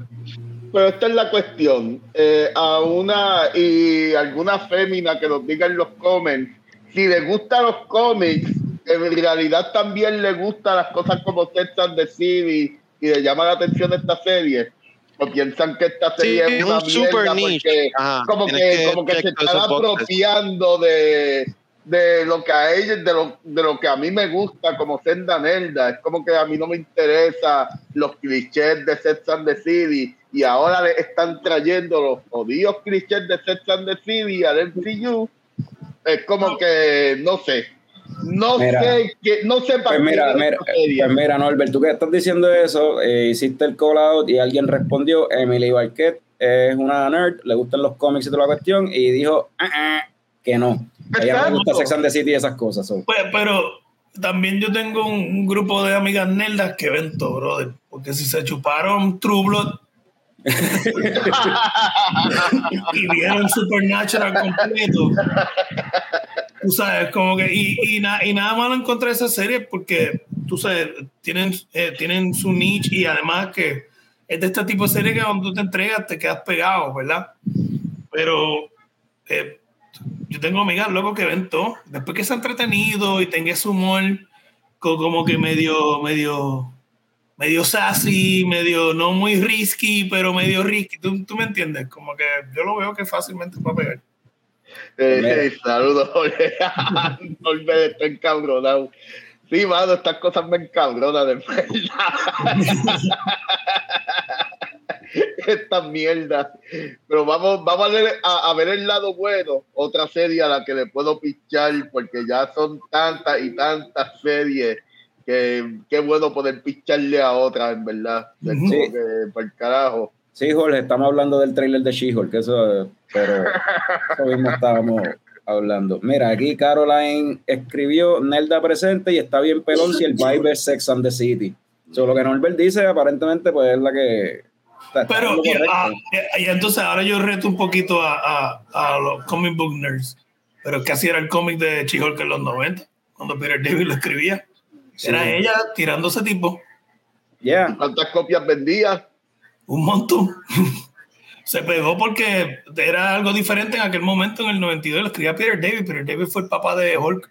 Pero esta es la cuestión. Eh, a una y alguna fémina que nos diga en los comments si le gustan los cómics, en realidad también le gustan las cosas como Sex and the City y le llama la atención esta serie. *laughs* O piensan que esta Sí, serie es es una un super niche. Ajá, como que, que como que se están apropiando de, de lo que a ellos, de lo, de lo que a mí me gusta como senda nerda. Es como que a mí no me interesa los clichés de Sex and the City y ahora le están trayendo los odios clichés de Sex and the City al MCU. Es como que, no sé, no Mira. sé, que, no sé para Pues mira, qué mira, pues mira, Norbert, tú que estás diciendo eso, eh, hiciste el call out y alguien respondió, Emily Barquet es una nerd, le gustan los cómics y toda la cuestión, y dijo "Ah, ah", que no. Ella no le gusta. Sex and the City y esas cosas. so. Pues, pero también yo tengo un, un grupo de amigas nerdas que ven todo, brother. Porque si se chuparon True Blood *laughs* *laughs* y vieron Supernatural completo, tú sabes, como que. Y, y, na- y nada malo en contra de esa serie porque, tú sabes, tienen, eh, tienen su niche y además que es de este tipo de serie que cuando tú te entregas te quedas pegado, ¿verdad? Pero. eh, yo tengo amigas locos que ven todo. Después que se ha entretenido y tenga ese humor co- como que medio, medio, medio sassy, medio no muy risky, pero medio risky. ¿Tú, tú me entiendes? Como que yo lo veo que fácilmente puede pegar. Eh, saludos, Jorge. Jorge, estoy encabronado. Sí, mano, estas cosas me encabronan, de verdad. *laughs* Estas mierdas. Pero vamos, vamos a, a ver el lado bueno. Otra serie a la que le puedo pichar, porque ya son tantas y tantas series que qué bueno poder picharle a otra, en verdad. Sí. que, por carajo. Sí, Jorge, estamos hablando del trailer de She-Hulk, que eso, pero eso mismo estábamos hablando. Mira, aquí Caroline escribió Nelda presente y está bien pelón si el vibe es Sex and the City. So, lo que Norbert dice, aparentemente, pues es la que está, está Pero y, ah, y- y entonces ahora yo reto un poquito a, a, a los comic book nerds. Pero que así era el cómic de She-Hulk en los 90, cuando Peter David lo escribía. Sí. Era ella tirando ese tipo. Yeah. ¿Cuántas copias vendía? Un montón. *laughs* Se pegó porque era algo diferente en aquel momento, en el 92, lo escribía Peter David. Peter David fue el papá de Hulk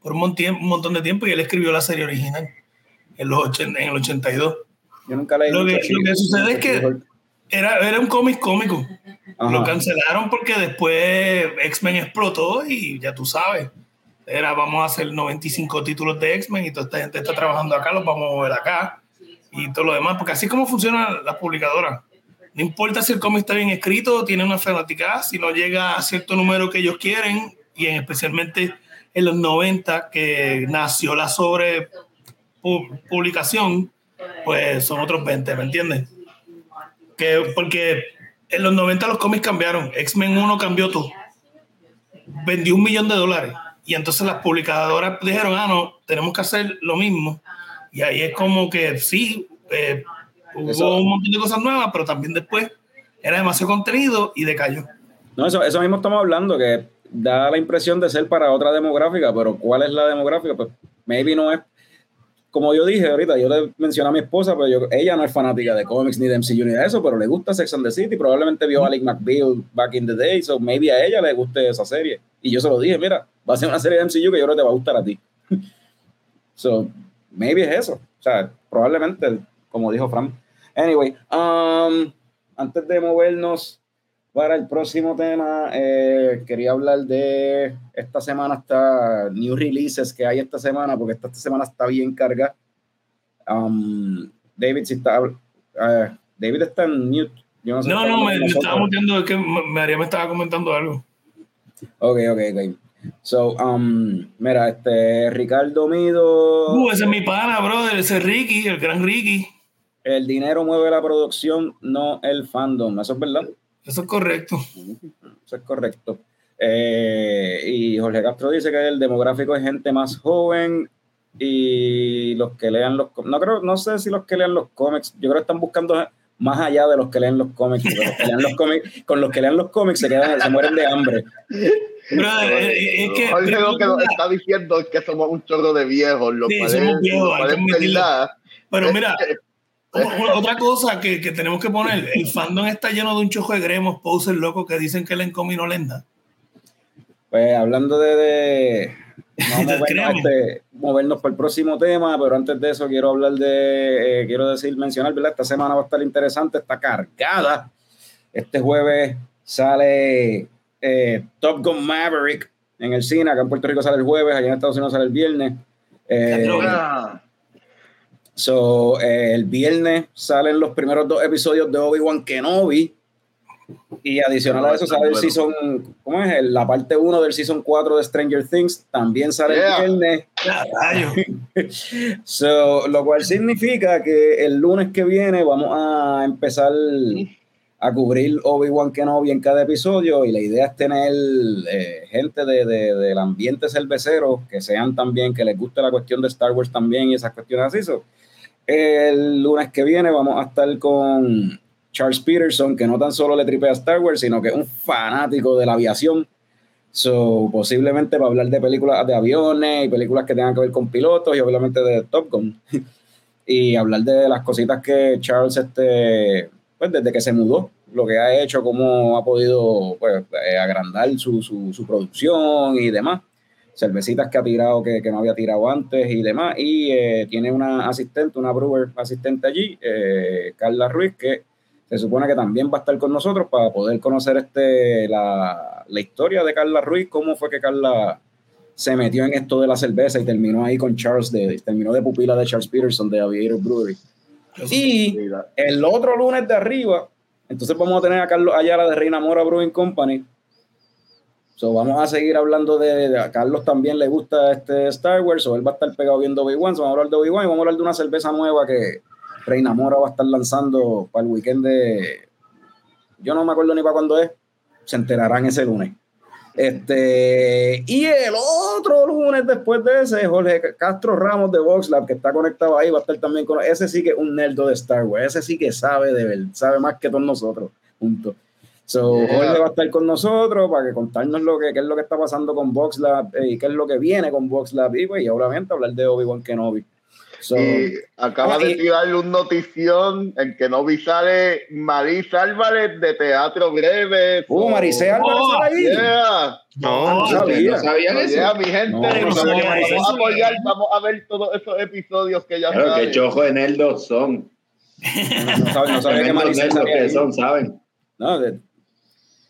por un, mon- un montón de tiempo y él escribió la serie original en, los 80 en el 82. Yo nunca le he Lo que- lo que sucede es que-. Era, era un cómic cómico. Ajá. Lo cancelaron porque después X-Men explotó y ya tú sabes. Era vamos a hacer 95 títulos de X-Men y toda esta gente está trabajando acá, los vamos a mover acá y todo lo demás. Porque así como funcionan las publicadoras. No importa si el cómic está bien escrito, tiene una fanática, si no llega a cierto número que ellos quieren, y en, especialmente en los 90, que nació la sobre pu- publicación, pues son otros 20, ¿me entiendes? Que, porque en los 90 los cómics cambiaron. X-Men 1 cambió todo. Vendió un millón de dólares. Y entonces las publicadoras dijeron, ah, no, tenemos que hacer lo mismo. Y ahí es como que sí, eh, hubo Eso- un montón de cosas nuevas, pero también después era demasiado contenido y decayó. No, eso, eso mismo estamos hablando, que da la impresión de ser para otra demográfica, pero ¿cuál es la demográfica? Pues maybe no es, como yo dije ahorita, yo le mencioné a mi esposa, pero yo- ella no es fanática de cómics ni de MCU ni de eso, pero le gusta Sex and the City, probablemente vio a Alec McBeal back in the day, so maybe a ella le guste esa serie. Y yo se lo dije, mira, va a ser una serie de MCU que yo creo que te va a gustar a ti. *laughs* so, maybe es eso. O sea, probablemente, como dijo Fran. Anyway, um, antes de movernos para el próximo tema, eh, quería hablar de esta semana, está new releases que hay esta semana, porque esta, esta semana está bien cargada. Um, David, si está, eh, David está en mute. Yo no, sé No, no, me, me estaba metiendo, es que María me estaba comentando algo. Ok, ok, ok. So, um, mira, este, Ricardo Mido, Uh, ese es mi pana, brother, ese es Ricky, el gran Ricky. el dinero mueve la producción, no el fandom. Eso es verdad. Eso es correcto. Eso es correcto. Eh, y Jorge Castro dice que el demográfico es gente más joven y los que lean los no creo no sé si los que lean los cómics yo creo que están buscando más allá de los que leen los cómics porque los que lean los cómics con los que lean los cómics se quedan se mueren de hambre Brother, eh, es que. Jorge lo que nos está diciendo es que somos un chorro de viejos, lo Sí, cual somos es- viejos, lo. Pero mira, otra cosa que, que tenemos que poner: el fandom está lleno de un chojo de gremos, posers locos que dicen que leen cómic y no leen nada. pues hablando de, de movernos, este, movernos para el próximo tema pero antes de eso quiero hablar de eh, quiero decir mencionar verdad esta semana va a estar interesante está cargada este jueves sale eh, Top Gun Maverick en el cine. Acá en Puerto Rico sale el jueves, allá en Estados Unidos sale el viernes. Eh, so, eh, el viernes salen los primeros dos episodios de Obi-Wan Kenobi. Y adicional a eso sale el Bueno. season, ¿cómo es? El- La parte 1 del season 4 de Stranger Things también sale Yeah. el viernes. Rayo. *laughs* So, lo cual significa que el lunes que viene vamos a empezar a cubrir Obi-Wan Kenobi en cada episodio y la idea es tener eh, gente de, de- del ambiente cervecero que sean también, que les guste la cuestión de Star Wars también y esas cuestiones así. So, el lunes que viene vamos a estar con Charles Peterson, que no tan solo le tripea a Star Wars, sino que es un fanático de la aviación. So, posiblemente va a hablar de películas de aviones y películas que tengan que ver con pilotos y obviamente de Top Gun. *laughs* y hablar de las cositas que Charles, este, pues desde que se mudó, lo que ha hecho, cómo ha podido pues, eh, agrandar su, su, su producción y demás. Cervecitas que ha tirado que, que no había tirado antes y demás. Y eh, tiene una asistente, una brewer asistente allí, eh, Carla Ruiz, que se supone que también va a estar con nosotros para poder conocer este, la, la historia de Carla Ruiz, cómo fue que Carla se metió en esto de la cerveza y terminó ahí con Charles, de, terminó de pupila de Charles Peterson de Aviator Brewery. Y el otro lunes de arriba, entonces vamos a tener a Carlos Ayala de Reina Mora Brewing Company. So, vamos a seguir hablando de, de- a Carlos también le gusta este Star Wars, o él va a estar pegado viendo Obi-Wan, so, vamos a hablar de Obi-Wan y vamos a hablar de una cerveza nueva que Reina Mora va a estar lanzando para el weekend de... Yo no me acuerdo ni para cuándo es, se enterarán ese lunes. Este, y el otro lunes después de ese, Jorge Castro Ramos de VoxLab, que está conectado ahí, va a estar también con ese sí que es un nerdo de Star Wars, ese sí que sabe de ver, sabe más que todos nosotros, juntos. So, Yeah. Jorge va a estar con nosotros para que contarnos lo que, qué es lo que está pasando con VoxLab eh, y qué es lo que viene con VoxLab y, pues, y obviamente hablar de Obi-Wan Kenobi. So, Y acaba Ah, de tirarle un notición en que no vi sale Marisa Álvarez de Teatro Breve. uh, Maricé Álvarez Oh, ahí. Yeah. No, no sabía. ¿No sabían eso? Yeah, mi gente, No, no vamos, sabía vamos eso. a apoyar, vamos a ver todos esos episodios que ya Claro, saben. que chojo de nerdos son. No sabía, no sabía que son, ¿saben? No, de-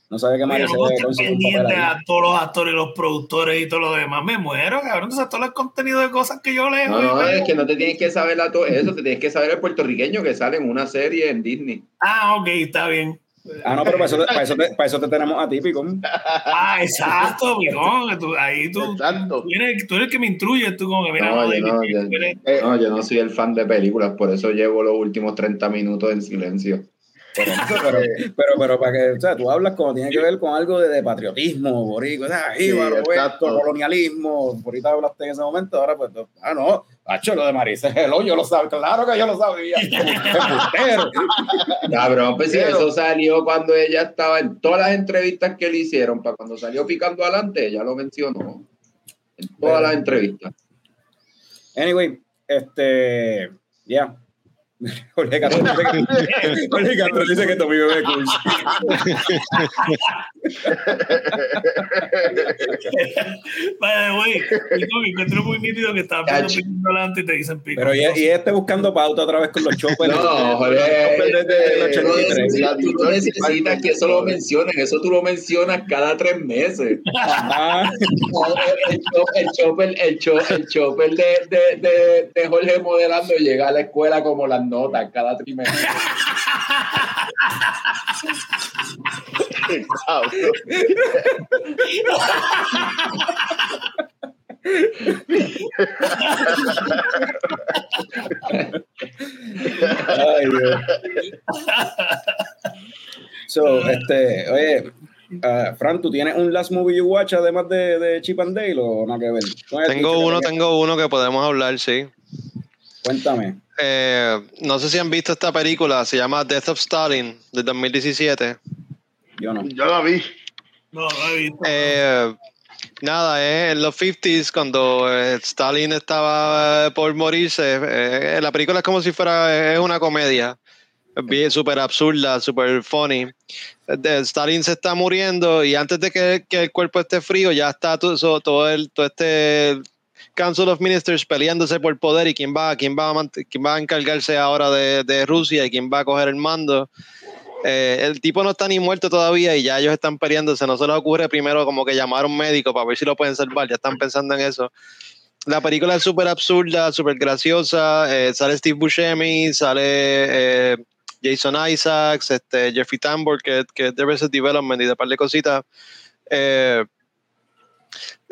no sabía que Oye, estar un papel pendiente a todos los actores y los productores y todo lo demás. Me muero, cabrón. Entonces, todo el contenido de cosas que yo leo. No, es que no te tienes que saber la to- eso, te tienes que saber el puertorriqueño que sale en una serie en Disney. Ah, ok, está bien. Ah, no, pero para eso, te, para, eso te, para eso te tenemos a ti, Picón. Ah, exacto, picón. Tú- ahí tú, Exacto. tú, eres, tú eres el que me instruye. Tú como que mira, No, yo yo- Eh, No, yo no soy el fan de películas, por eso llevo los últimos 30 minutos en silencio. Pero, *laughs* pero, pero, pero para que, o sea, tú hablas como tiene que ver con algo de, de patriotismo, borico, o sea, jíbaro, exacto. esto, colonialismo, ahorita hablaste en ese momento, ahora pues, ah, no, Hacho, lo de Marisa Hello, yo lo sabía, claro que yo lo sabía. *laughs* Cabrón, pues sí, Pero- eso salió cuando ella estaba en todas las entrevistas que le hicieron, para cuando salió picando adelante, ella lo mencionó. En todas Pero- las entrevistas. Anyway, este, ya. Jorge Castro dice Jorge Castro dice que Tommy bebe cool. Vale, güey. Me encuentro muy nítido que estás viendo Cacho. pico adelante y te dicen pico. Pero y, y este buscando pauta otra vez con los choppers. No, Jorge, desde el tú no 83. necesitas- tú no necesitas que eso lo mencionen, eso tú lo mencionas cada tres meses. El, cho- el chopper, el el chopper de, de, de, de Jorge modelando llega a la escuela como las notas cada trimestre. *laughs* Ay, Dios. So, este, oye, ah, Fran, ¿tú tienes un last movie you watch además de, de Chip and Dale o nada que ver? ¿Cuál es el Tengo uno, tengo uno que podemos hablar, sí. Cuéntame. Eh, no sé si han visto esta película, se llama Death of Stalin, de 2017. Yo no. Yo la vi. No, no he visto. Eh, nada, es en los 50s, cuando eh, Stalin estaba eh, por morirse. eh, la película es como si fuera es una comedia. Súper absurda, súper funny. Eh, Stalin se está muriendo y antes de que, que el cuerpo esté frío, ya está todo, todo, el, todo este Council of Ministers peleándose por poder y quién va, quién va, a, encargarse ahora de, Rusia y quién va a coger el mando. Eh, el tipo no está ni muerto todavía y ya ellos están peleándose. No se les ocurre primero como que llamar a un médico para ver si lo pueden salvar. Ya están pensando en eso. La película es súper absurda, súper graciosa. eh, sale Steve Buscemi, sale eh, Jason Isaacs, este, Jeffrey Tambor, que, que es de Development y de par de cositas. Eh,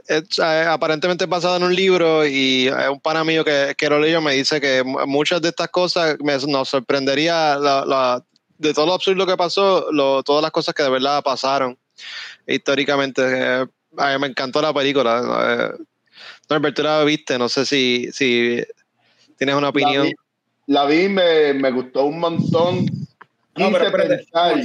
es, eh, aparentemente es basado en un libro y eh, un pana mío que, que lo leyó me dice que mu- muchas de estas cosas me, nos sorprendería la, la- de todo lo absurdo que pasó, lo- todas las cosas que de verdad pasaron históricamente. Eh, a mí me encantó la película. Eh, Norbert, tú la viste, no sé si, si tienes una La opinión. vi, la vi, me, me gustó un montón. No, Quise, pero pensar,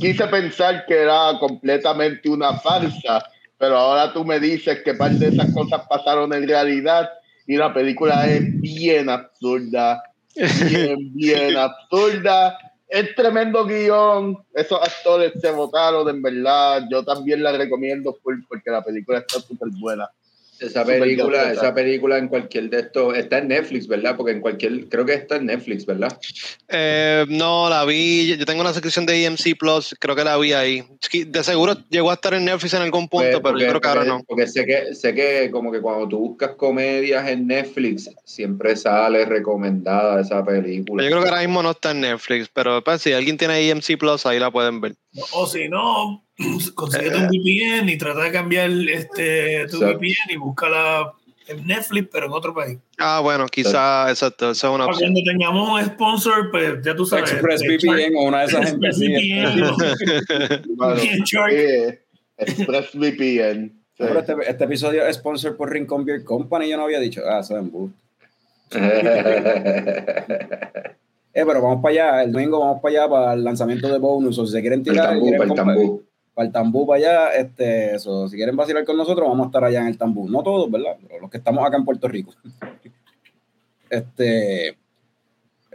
quise pensar que era completamente una farsa, pero ahora tú me dices que parte de esas cosas pasaron en realidad y la película es bien absurda, bien, *laughs* bien absurda. Es tremendo guion, esos actores se votaron en verdad, yo también la recomiendo full porque la película está súper buena. Esa película, esa película en cualquier de estos, está en Netflix, ¿verdad? Porque en cualquier, creo que está en Netflix, ¿verdad? Eh, no, la vi. Yo tengo una suscripción de EMC Plus, creo que la vi ahí. De seguro llegó a estar en Netflix en algún punto, Pues, pero yo creo que ahora porque- no. Porque sé que, sé que como que cuando tú buscas comedias en Netflix, siempre sale recomendada esa película. Yo creo que ahora mismo no está en Netflix, pero pues, si alguien tiene EMC Plus, ahí la pueden ver. O si no, *clears throat* consíguete un VPN y trata de cambiar este, tu Exacto. VPN y búscala en Netflix, pero en otro país. Ah, bueno, quizá, exacto, esa es una opción. cuando tengamos un sponsor, pues ya tú sabes. ExpressVPN o una de esas *laughs* eh, ExpressVPN. sí. Pero este, este episodio es sponsor por Rincon Beer Company, yo no había dicho. Ah, eso es. *laughs* Eh, pero vamos para allá, el domingo vamos para allá para el lanzamiento de bonus. O si se quieren el tirar, tambú, quieren el tambú. para el tambú para allá, este, eso, si quieren vacilar con nosotros, vamos a estar allá en el tambú. No todos, ¿verdad? Pero los que estamos acá en Puerto Rico. *laughs* Este,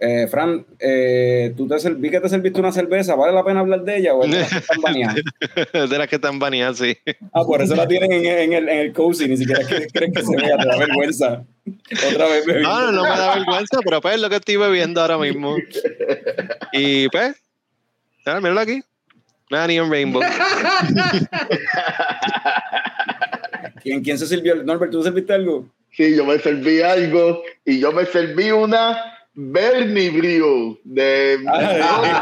eh, Fran, eh, tú te vi que te serviste una cerveza, ¿vale la pena hablar de ella o es de las que están baneadas? *laughs* de las que están baneadas, sí. Ah, por eso la tienen en, en el, en el cozy, ni siquiera creen que se vea, te da vergüenza. Otra vez bebiendo. No, no, no me da vergüenza, pero pues es lo que estoy bebiendo ahora mismo. Y pues, míralo aquí. Nada, ni un rainbow. *laughs* ¿Quién, ¿Quién se sirvió? Norbert, ¿tú te serviste algo? Sí, yo me serví algo y yo me serví una Bernie Brew de Ah,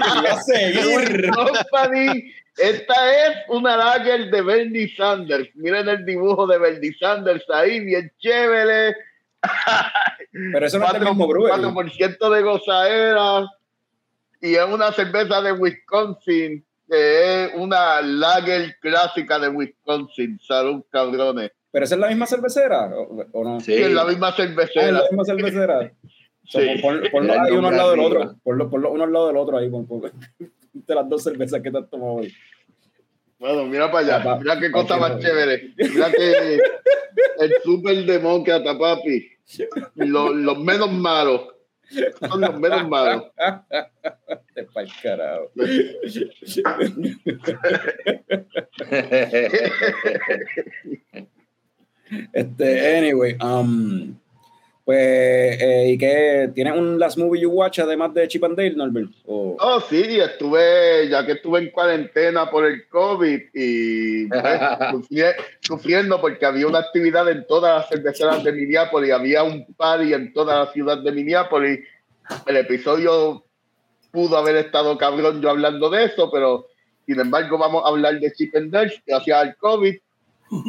iba a seguir. Company. Esta es una lager de Bernie Sanders. Miren el dibujo de Bernie Sanders ahí, bien chévere. Pero eso no es del mismo brewer. 4% de gozaera. Y es una cerveza de Wisconsin, que es una lager clásica de Wisconsin. Salud, cabrones. ¿Pero esa es la misma cervecera o, o no? Sí, es la misma Ah, es cervecera. la misma cervecera. *laughs* So, Sí. pon- ponlo *laughs* ahí uno al lado del otro. Ponlo, ponlo uno al lado del otro ahí. Pon, *laughs* de las dos cervezas que te has tomado hoy. Bueno, mira para allá, Papá, mira qué cosa más chévere. Mira que el superdemócrata, papi. Los, los menos malos. Son los menos malos. *laughs* Te pa'l carajo. Este, anyway, um, pues, eh, ¿y qué? ¿Tienes un Last Movie You Watch además de Chip and Dale, Norbert? O- Oh, sí, estuve, ya que estuve en cuarentena por el COVID y pues, *laughs* sufri- sufriendo porque había una actividad en todas las cerveceras de Minneapolis, había un party en toda la ciudad de Minneapolis. El episodio pudo haber estado cabrón yo hablando de eso, pero sin embargo vamos a hablar de Chip and Dale gracias al COVID.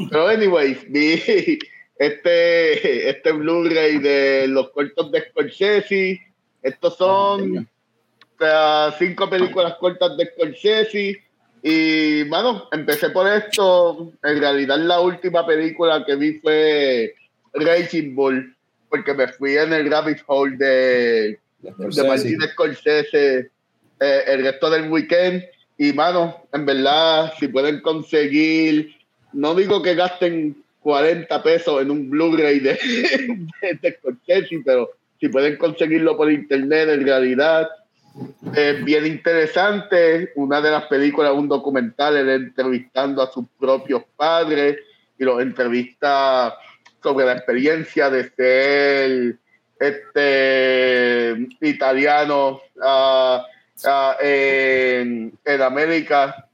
Pero anyways, *laughs* vi este, *laughs* este Blu-ray de los cortos de Scorsese. Estos son o sea, cinco películas cortas de Scorsese. Y, bueno, empecé por esto. En realidad, la última película que vi fue Racing Bull, porque me fui en el rabbit hole de, de. Martin Scorsese eh, el resto del weekend. Y, mano, en verdad, si pueden conseguir, no digo que gasten 40 pesos en un Blu-ray de, *laughs* de, de pero si pueden conseguirlo por internet, en realidad es bien interesante. Una de las películas, un documental, él entrevistando a sus propios padres y los entrevista sobre la experiencia de ser este italiano, ah, en, en América.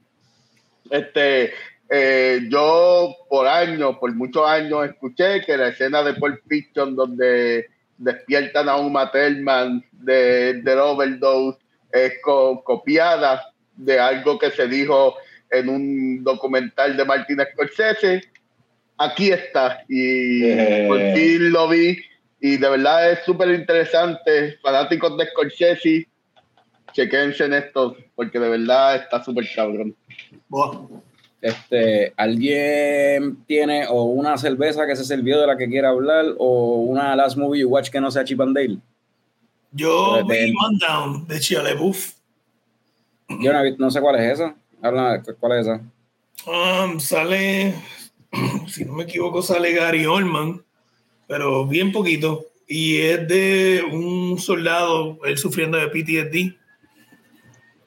Este, eh, yo por años, por muchos años, escuché que la escena de Pulp Fiction donde despiertan a un Thurman de, de overdose es co- copiada de algo que se dijo en un documental de Martin Scorsese. Aquí está y Eh. por fin lo vi y de verdad es súper interesante. Fanáticos de Scorsese, chequense en esto porque de verdad está súper cabrón. Buah. Este, ¿Alguien tiene o una cerveza que se sirvió de la que quiera hablar o una last movie you watch que no sea Chip and Dale? Yo De- vi Down de Chia LaBeouf. Yo no sé cuál es esa. Habla, ¿cuál es esa? Um, sale, *clears throat* si no me equivoco, sale Gary Oldman, pero bien poquito. Y es de un soldado, él sufriendo de PTSD.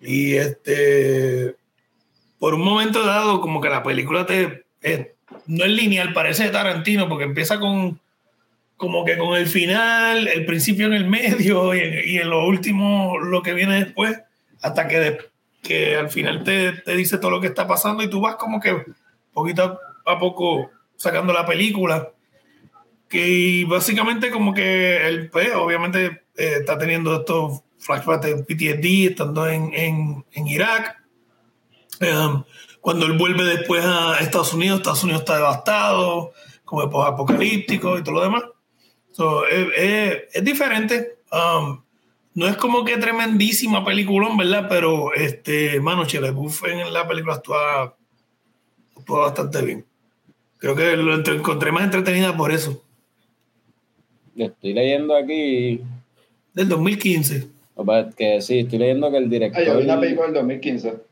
Y este, por un momento dado, como que la película te, eh, no es lineal, parece de Tarantino, porque empieza con, como que con el final, el principio en el medio y en, y en lo último, lo que viene después, hasta que, de- que al final te, te dice todo lo que está pasando y tú vas como que poquito a poco sacando la película. Que básicamente como que el pues, obviamente eh, está teniendo estos flashbacks de PTSD estando en, en, en Irak. Um, cuando él vuelve después a Estados Unidos, Estados Unidos está devastado, como apocalíptico y todo lo demás. So, es, es- es diferente. Um, no es como que tremendísima película, ¿verdad? Pero, este, mano, Chile Buff en la película actúa, actúa bastante bien. Creo que lo entre- encontré más entretenida por eso. Estoy leyendo aquí Del 2015. que sí, estoy leyendo que el Ah, director. yo vi una película del 2015.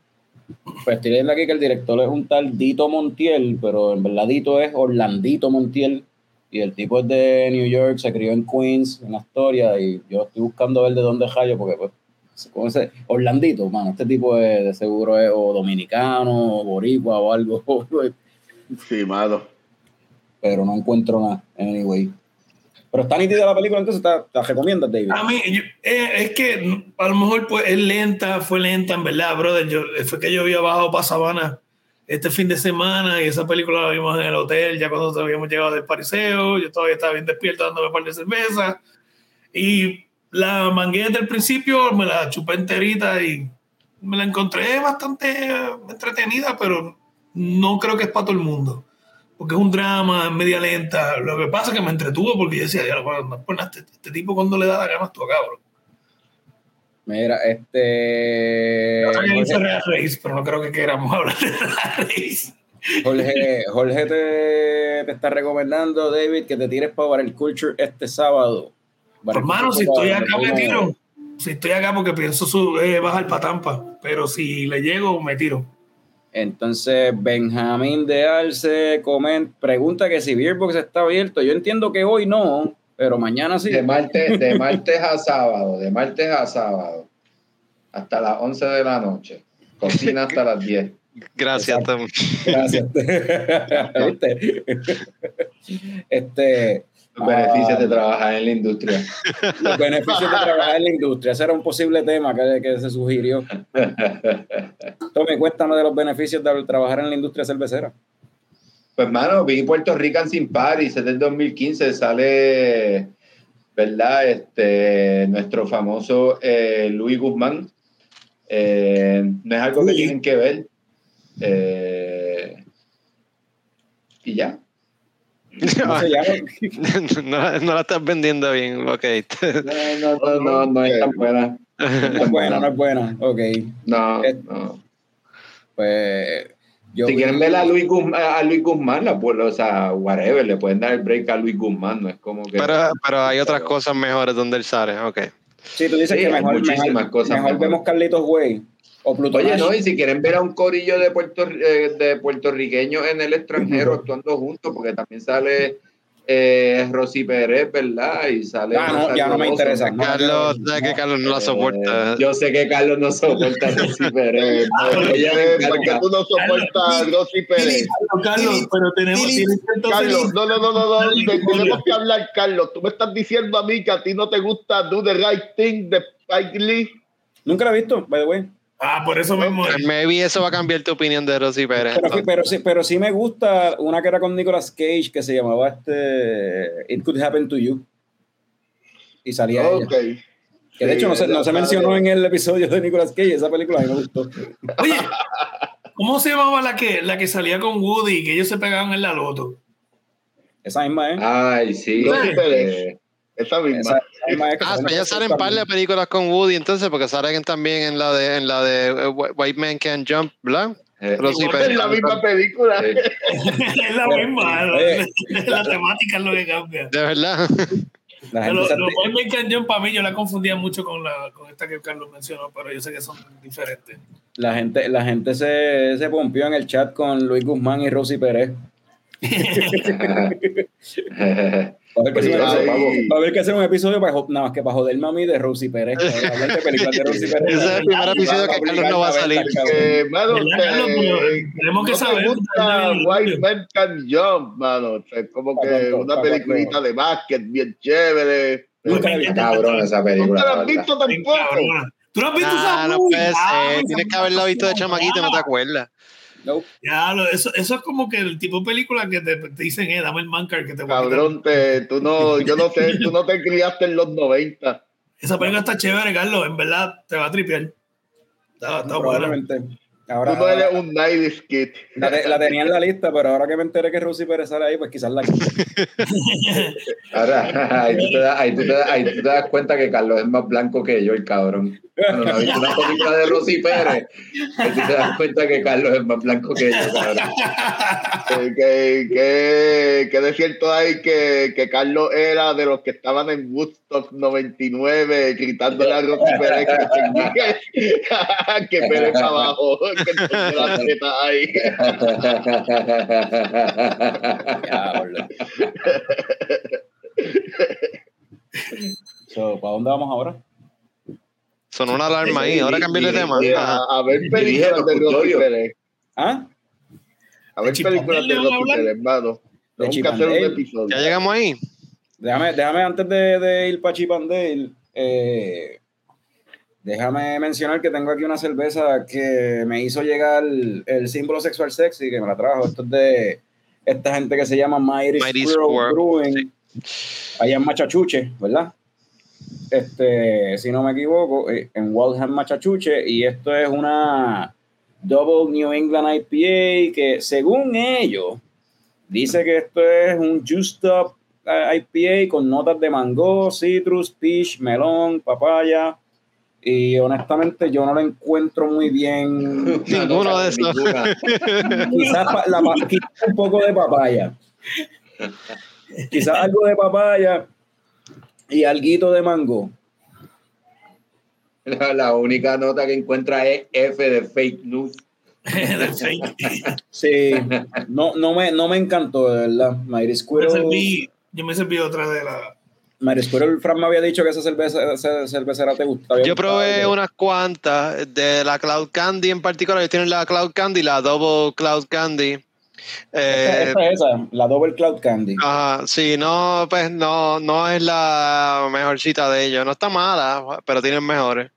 Pues estoy leyendo aquí que el director es un tal Dito Montiel, pero en verdad Dito es Orlandito Montiel. Y el tipo es de New York, se crió en Queens, en Astoria, y yo estoy buscando ver de dónde rayo, porque pues, ¿cómo se- Orlandito, mano, este tipo de seguro es o dominicano, o boricua o algo, *laughs* Sí, mano. pero no encuentro nada, anyway. Pero está nítida la película, entonces te la recomiendas, David. A mí, yo- eh, es que a lo mejor pues, es lenta, fue lenta, en verdad, brother. Yo, fue que yo había bajado para Sabana este fin de semana y esa película la vimos en el hotel ya cuando habíamos llegado del pariseo. Yo todavía estaba bien despierto dándome un par de cervezas. Y la mangué desde el principio, me la chupé enterita y me la encontré bastante entretenida, pero no creo que es para todo el mundo. Porque es un drama, es media lenta. Lo que pasa es que me entretuvo porque yo decía, ya, bueno, pues, este, este tipo cuando le da la gana actúa cabrón. Mira, este. Jorge, Race, pero no creo que queramos *laughs* hablar de Race. Jorge, Jorge te, te está recomendando, David, que te tires para el Culture este sábado. Para el Hermano, si estoy acá me tiro. Si estoy acá porque pienso su- eh, bajar para Tampa, pero si le llego, me tiro. Entonces, Benjamín de Arce coment, pregunta que si Beerbox está abierto. Yo entiendo que hoy no, pero mañana sí. De martes, de martes a sábado, de martes a sábado, hasta las 11 de la noche. Cocina hasta las 10. Gracias. Tom. Gracias. *laughs* *laughs* ¿Viste? Este, Los beneficios Ah. de trabajar en la industria. *laughs* los beneficios de trabajar en la industria. Ese era un posible tema que, que se sugirió. *laughs* Tommy, cuéntame de los beneficios de trabajar en la industria cervecera. Pues, mano, vi Puerto Rican Sin Paris, es del 2015, sale, ¿verdad? Este, nuestro famoso eh, Luis Guzmán. Eh, no es algo que tienen que ver. Eh, y ya. ¿Cómo se llama? *laughs* no, no la estás vendiendo bien, ok. No, no, no, no, no es tan buena. No es buena, no es buena. Ok, No, Eh, no. pues yo Si quieren ver a Luis Guzmán, a Luis Guzmán, la, pues, o sea, whatever, le pueden dar el break a Luis Guzmán, no es como que... pero, pero hay otras cosas mejores donde él sale, ok. Sí, tú dices Sí, que hay mejor, muchísimas mejor, cosas mejor mejor. vemos Carlitos Way o Pluto Oye, Nash. no, y si quieren ver a un corillo de, Puerto, eh, de puertorriqueños en el extranjero actuando juntos, porque también sale eh, Rosy Pérez, ¿verdad? Y sale... Ah, no, ya no me interesa. ¿no? Carlos, sabes que Carlos no la Eh, soporta. yo sé que Carlos no soporta a Rosy *laughs* Pérez. Ella. ¿Por qué tú no soportas a Rosy Pérez? Carlos, Carlos, pero tenemos Carlos, no, no, no, no, no, tenemos que hablar, Carlos. Tú me estás diciendo a mí que a ti no te gusta Do the Right Thing de Spike Lee. Nunca la he visto, by the way. Ah, por eso mismo. Pues Maybe eso va a cambiar tu opinión de Rosy Pérez. Pero, sí, pero sí me gusta una que era con Nicolas Cage que se llamaba este It Could Happen to You. Y salía ella. Ok. Que de hecho no se, no se mencionó en el episodio de Nicolas Cage, esa película a mí me gustó. Oye, ¿cómo se llamaba la que, la que salía con Woody que ellos se pegaban en la loto? Esa misma es. Ay, sí. Rosy Eh, Pérez. Esa misma. Esa, Ah, ya salen par de películas con Woody entonces, porque salen también en la de en la de eh, White Man Can Jump, ¿verdad? eh, es la misma película. Sí. es la misma. Oye. La, la temática es lo que cambia. De verdad. Pero los White Man Can Jump para mí yo la confundía mucho con, la, con esta que Carlos mencionó, pero yo sé que son diferentes. La gente, la gente se, se pompió en el chat con Luis Guzmán y Rosy Pérez. *laughs* *laughs* *laughs* Va a haber que hacer un episodio- pavo. va a haber que hacer un episodio para, nada más que para joder mami de Rosy Pérez. *laughs* para hablar de películas de Rosy Pérez. Ese es el primer episodio que Carlos no va a salir. Eh, mano, eh, tenemos que saber. White Man Can Jump, mano. Es como que una peliculita de básquet bien chévere. Nunca la. Cabrón, esa película. ¿Nunca la la has visto tampoco? ¿Tú no has visto esa Ah, puede Ah, Tienes que haberla visto de chamaquito y no te acuerdas. Ya, eso, eso es como que el tipo de película que te, te dicen, eh, dame el mancar que te voy. Cabrón, te, tú no, yo no sé, tú no te criaste en los 90. Esa película está chévere, Carlos. En verdad, te va a tripear. Está, está buena. Ahora, Tú no eres un 90s kid. la, te- la tenía en la lista, pero ahora que me enteré que Rosy Pérez sale ahí, pues quizás la *laughs* Ahora, *laughs* ahí tú, te das, ahí, tú te das, ahí tú te das cuenta que Carlos es más blanco que yo, el cabrón. Cuando no visto una película de Rosy Pérez, ahí tú te das cuenta que Carlos es más blanco que yo, cabrón. Eh, que, que, que de cierto hay que, que Carlos era de los que estaban en Woodstock 99 gritándole a Rosy Pérez que, *laughs* que Pérez para abajo, la teta ahí. Diablo. So, ¿Para dónde vamos ahora? Sonó una alarma ahí. Ahora cambié de tema. A, a ver películas de. Pérez. ¿Ah? A ver ¿De películas de? Pérez, hermano. ¿De Tenemos que hacer un episodio. Ya llegamos ahí. Déjame, déjame antes de, de ir para Chipandale, eh, déjame mencionar que tengo aquí una cerveza que me hizo llegar el, el símbolo sexual sexy, que me la trajo. Esto es de esta gente que se llama Mighty, Mighty Squirrel Brewing, allá en Machachuche, ¿verdad? Este, si no me equivoco, eh, en Waltham, Machachuche, y esto es una Double New England IPA que según ellos dice que esto es un juiced up eh, IPA con notas de mango, citrus, peach, melón, papaya. Y honestamente yo no lo encuentro muy bien. *laughs* Ninguno de esos. *laughs* Quizás, la quizás un poco de papaya. Quizás algo de papaya y alguito de mango. La, la única nota que encuentra es F de fake news. *laughs* Sí, no, no, me, no me encantó, de verdad. Mighty Me serví- yo me serví otra de la. Mighty Squirrel, Fran me había dicho que esa cerveza, esa cervecera te gustaba. Yo probé unas cuantas de la Cloud Candy en particular. Ellos tienen la Cloud Candy, la Double Cloud Candy. Eh, Esa es esa, la Double Cloud Candy. Ajá, sí, no, pues no, no es la mejorcita de ellos. No está mala, pero tienen mejores.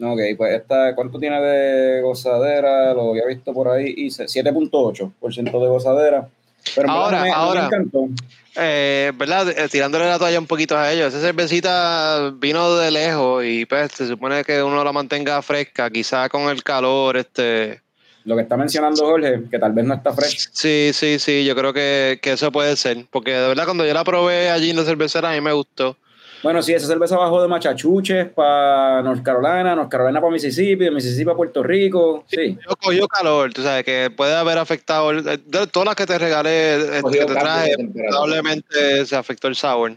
Ok, pues esta, ¿cuánto tiene de gozadera? Lo había visto por ahí, hice 7.8% de gozadera. Pero Ahora, me, ahora. Eh, ¿Verdad? Eh, Tirándole la toalla un poquito a ellos. Esa cervecita vino de lejos y pues se supone que uno la mantenga fresca, quizá con el calor, este. Lo que está mencionando Jorge, que tal vez no está fresco. Sí, sí, sí, yo creo que, que eso puede ser. Porque de verdad cuando yo la probé allí en la cervecera a mí me gustó. Bueno, sí, esa cerveza bajó de Machachuches para North Carolina, North Carolina para Mississippi, de Mississippi a Puerto Rico. Sí. Yo cogió calor, tú sabes, que puede haber afectado, el- de todas las que te regalé, este, que te cambio de traje, probablemente se afectó el sour.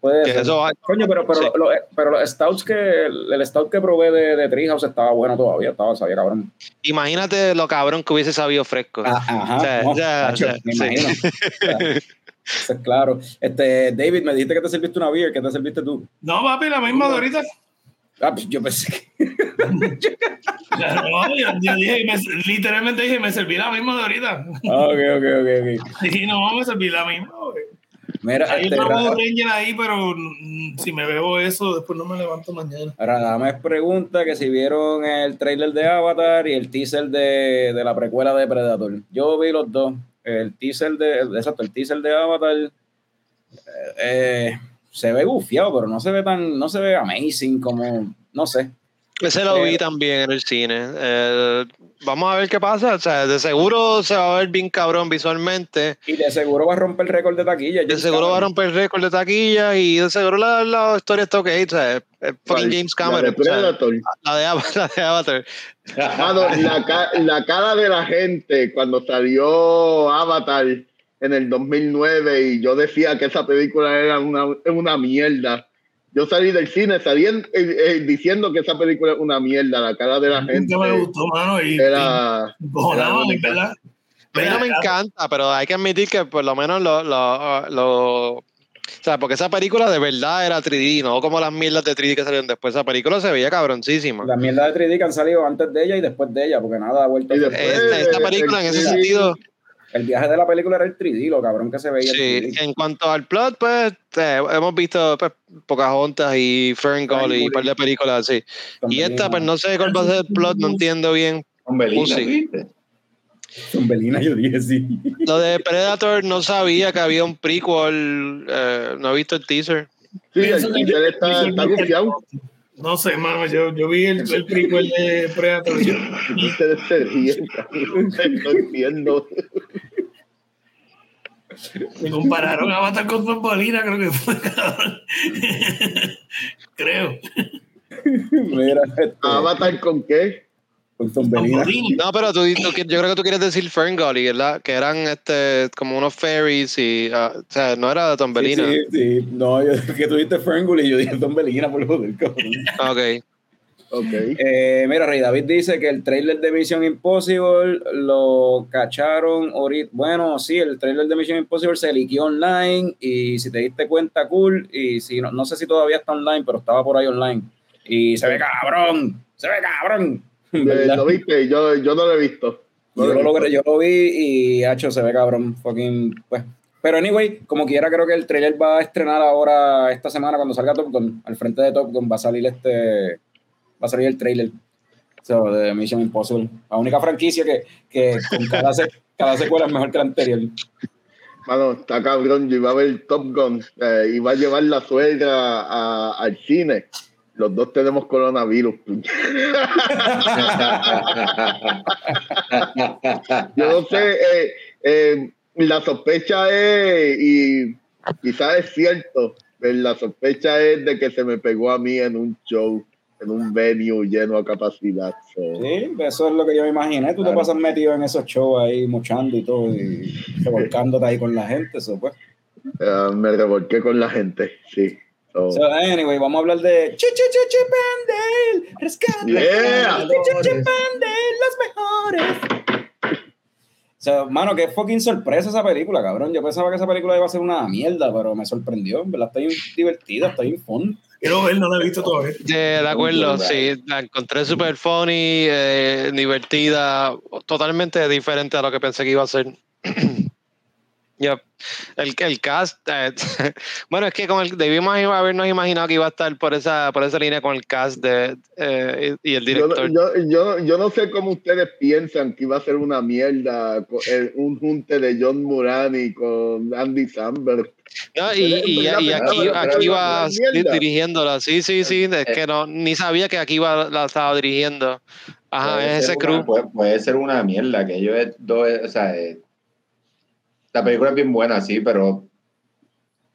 Puede Que ser. eso- Coño, pero, pero, sí. lo- pero los stouts que, el, stout que probé de, de Treehouse estaba bueno todavía, estaba, sabía cabrón. Imagínate lo cabrón que hubiese sabido fresco. Ah, ajá, O sea, no, ya, ya, me sí. imagino. *laughs* O sea, eso es claro. Este, David, me dijiste que te serviste una beer, ¿qué te serviste tú? No, papi, la misma de ahorita. Ah, pues yo pensé que. *laughs* No, yo, yo dije, me- literalmente dije, me serví la misma de ahorita. Ah, ok, ok, ok. Y *laughs* no, me serví la misma. güey. Mira, Hay este, Power Ranger ahí, pero mm, si me veo eso, después no me levanto mañana. Radames pregunta que si vieron el trailer de Avatar y el teaser de, de la precuela de Predator. Yo vi los dos. El teaser de, exacto, el teaser de Avatar eh, eh, se ve gufiado, pero no se ve tan, no se ve amazing como, no sé. Ese lo vi Pero- también en el cine. Eh, vamos a ver qué pasa. O sea, de seguro se va a ver bien cabrón visualmente. Y de seguro va a romper el récord de taquilla. De James seguro va a Cameron. romper el récord de taquilla y de seguro la, la historia está ok. O sea, fucking. James La Cameron. de o sea, la, de, *laughs* la de Avatar. Mano, la, ca- la cara de la gente cuando salió Avatar en el 2009 y yo decía que esa película era una, una mierda. Yo salí del cine saliendo, eh, eh, diciendo que esa película es una mierda. La cara de la gente me gustó, mano. Y, era... era ¿verdad? A mí no me encanta, pero hay que admitir que por lo menos lo, lo, lo- o sea, porque esa película de verdad era 3D, no como las mierdas de 3D que salieron después. Esa película se veía cabroncísima. Las mierdas de 3D que han salido antes de ella y después de ella, porque nada ha vuelto a Esta, esta película en ese Sí. sentido, El viaje de la película era el 3D, lo cabrón que se veía. sí. 3D. En cuanto al plot, pues eh, hemos visto pues, Pocahontas y Ferngully y un par de películas así. Y esta, pues no sé cuál va a ser el plot, no entiendo bien. Con Belina. Con Belina yo dije sí. Lo de Predator no sabía que había un prequel, eh, no he visto el teaser. Sí, teaser está, está gufiado. No sé, mano, yo, yo vi el, el prequel de Predator. yo- Ustedes se ríen. No entiendo. Me compararon a Avatar con Tombolina, creo que fue, cabrón. *laughs* creo. Mira, este, ¿Avatar con qué? con. Tombolina. No, pero tú, tú- yo creo que tú quieres decir Ferngully, ¿verdad? Que eran este, como unos fairies y, ah, o sea, no era Belina. Sí, sí, sí. No, yo, *laughs* que tú dijiste Ferngul y yo dije Tom Belina por joder, cabrón. Ah, Ok. Ok. Eh, mira, Rey David dice que el trailer de Mission Impossible lo cacharon ahorita. Bueno, sí, el trailer de Mission Impossible se liqueó online y si te diste cuenta, cool. Y si no, no sé si todavía está online, pero estaba por ahí online. Y se ve cabrón, se ve cabrón. Eh. *laughs* ¿Lo viste? Yo, yo no lo he visto. No Yo lo logré, yo lo vi y hacho se ve cabrón, fucking, pues. Pero anyway, como quiera creo que el trailer va a estrenar ahora esta semana cuando salga Top Gun, al frente de Top Gun va a salir este va a salir el trailer so, de Mission Impossible. La única franquicia que, que con cada, se- cada secuela es mejor que la anterior. Mano, está cabrón. Yo iba a ver Top Gun. Eh, iba a llevar la suegra al cine. Los dos tenemos coronavirus. *laughs* Yo no sé. eh, eh, la sospecha es, y quizás es cierto, pero la sospecha es de que se me pegó a mí en un show, en un venue lleno a capacidad. So, Sí, eso es lo que yo me imaginé. Tú te Claro. pasas metido en esos shows ahí, mochando y todo, y revolcándote ahí con la gente. Eso, pues. eh, me revolqué con la gente, sí. So, So, anyway, vamos a hablar de Chi Chi Chi Chi Pandel, rescate Yeah. Chi Chi Chi Pandel, los mejores. O sea, mano, qué fucking sorpresa esa película, cabrón. Yo pensaba que esa película iba a ser una mierda, pero me sorprendió. En verdad, está bien divertida, está bien fun. Quiero ver, no la he visto todavía. De, de acuerdo, sí, la encontré super funny, eh, divertida, totalmente diferente a lo que pensé que iba a ser. *clears throat* Yep. El, el cast, eh, *laughs* bueno, es que con el, debimos habernos imaginado que iba a estar por esa, por esa línea con el cast de, eh, y, y el yo, director. yo, yo, yo no sé cómo ustedes piensan que iba a ser una mierda eh, un junte de John Murani con Andy Samberg. No, y, y, y aquí, aquí iba dirigiéndola, sí, sí, sí, es que no, ni sabía que aquí iba, la estaba dirigiendo. Ajá, Puede es ese crew. puede, puede ser una mierda, que ellos dos, o sea, eh, la película es bien buena, sí, pero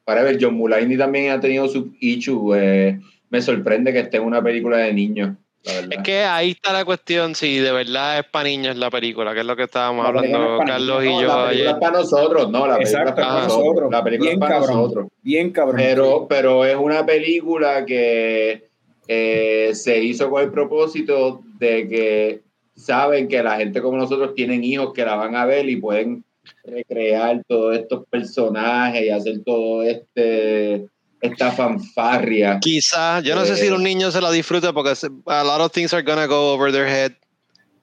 para ver, John Mulaney también ha tenido sus issues. eh, me sorprende que esté en una película de niños. Es que ahí está la cuestión, si de verdad es para niños la película, que es lo que estábamos hablando no es Carlos No, y yo la película ayer. es para nosotros, no, la película Exacto, es para para nosotros. nosotros. La película Bien es para cabrón. nosotros. Bien cabrón. Pero, pero es una película que eh, se hizo con el propósito de que saben que la gente como nosotros tienen hijos que la van a ver y pueden recrear todos estos personajes y hacer todo este esta fanfarria. Quizás, yo no sé si Eh. un niño se la disfruta porque a lot of things are gonna go over their head.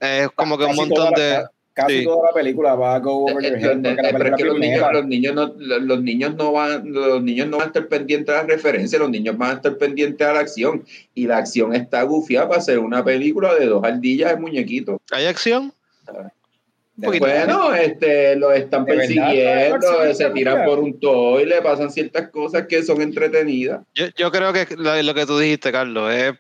Es como que un montón de... casi Sí. toda la película va a go over your Eh, head. los- porque la eh, pero es película que los niños, los niños no, los, los niños no van, los niños no van a estar pendientes a las referencias, los niños van a estar pendientes a la acción. Y la acción está gufiada para hacer una película de dos ardillas de muñequitos. ¿Hay acción? Verdad. Bueno, este, los están persiguiendo, ¿La se tiran por un toy, le pasan ciertas cosas que son entretenidas. Yo, yo creo que lo, lo que tú dijiste, Carlos, es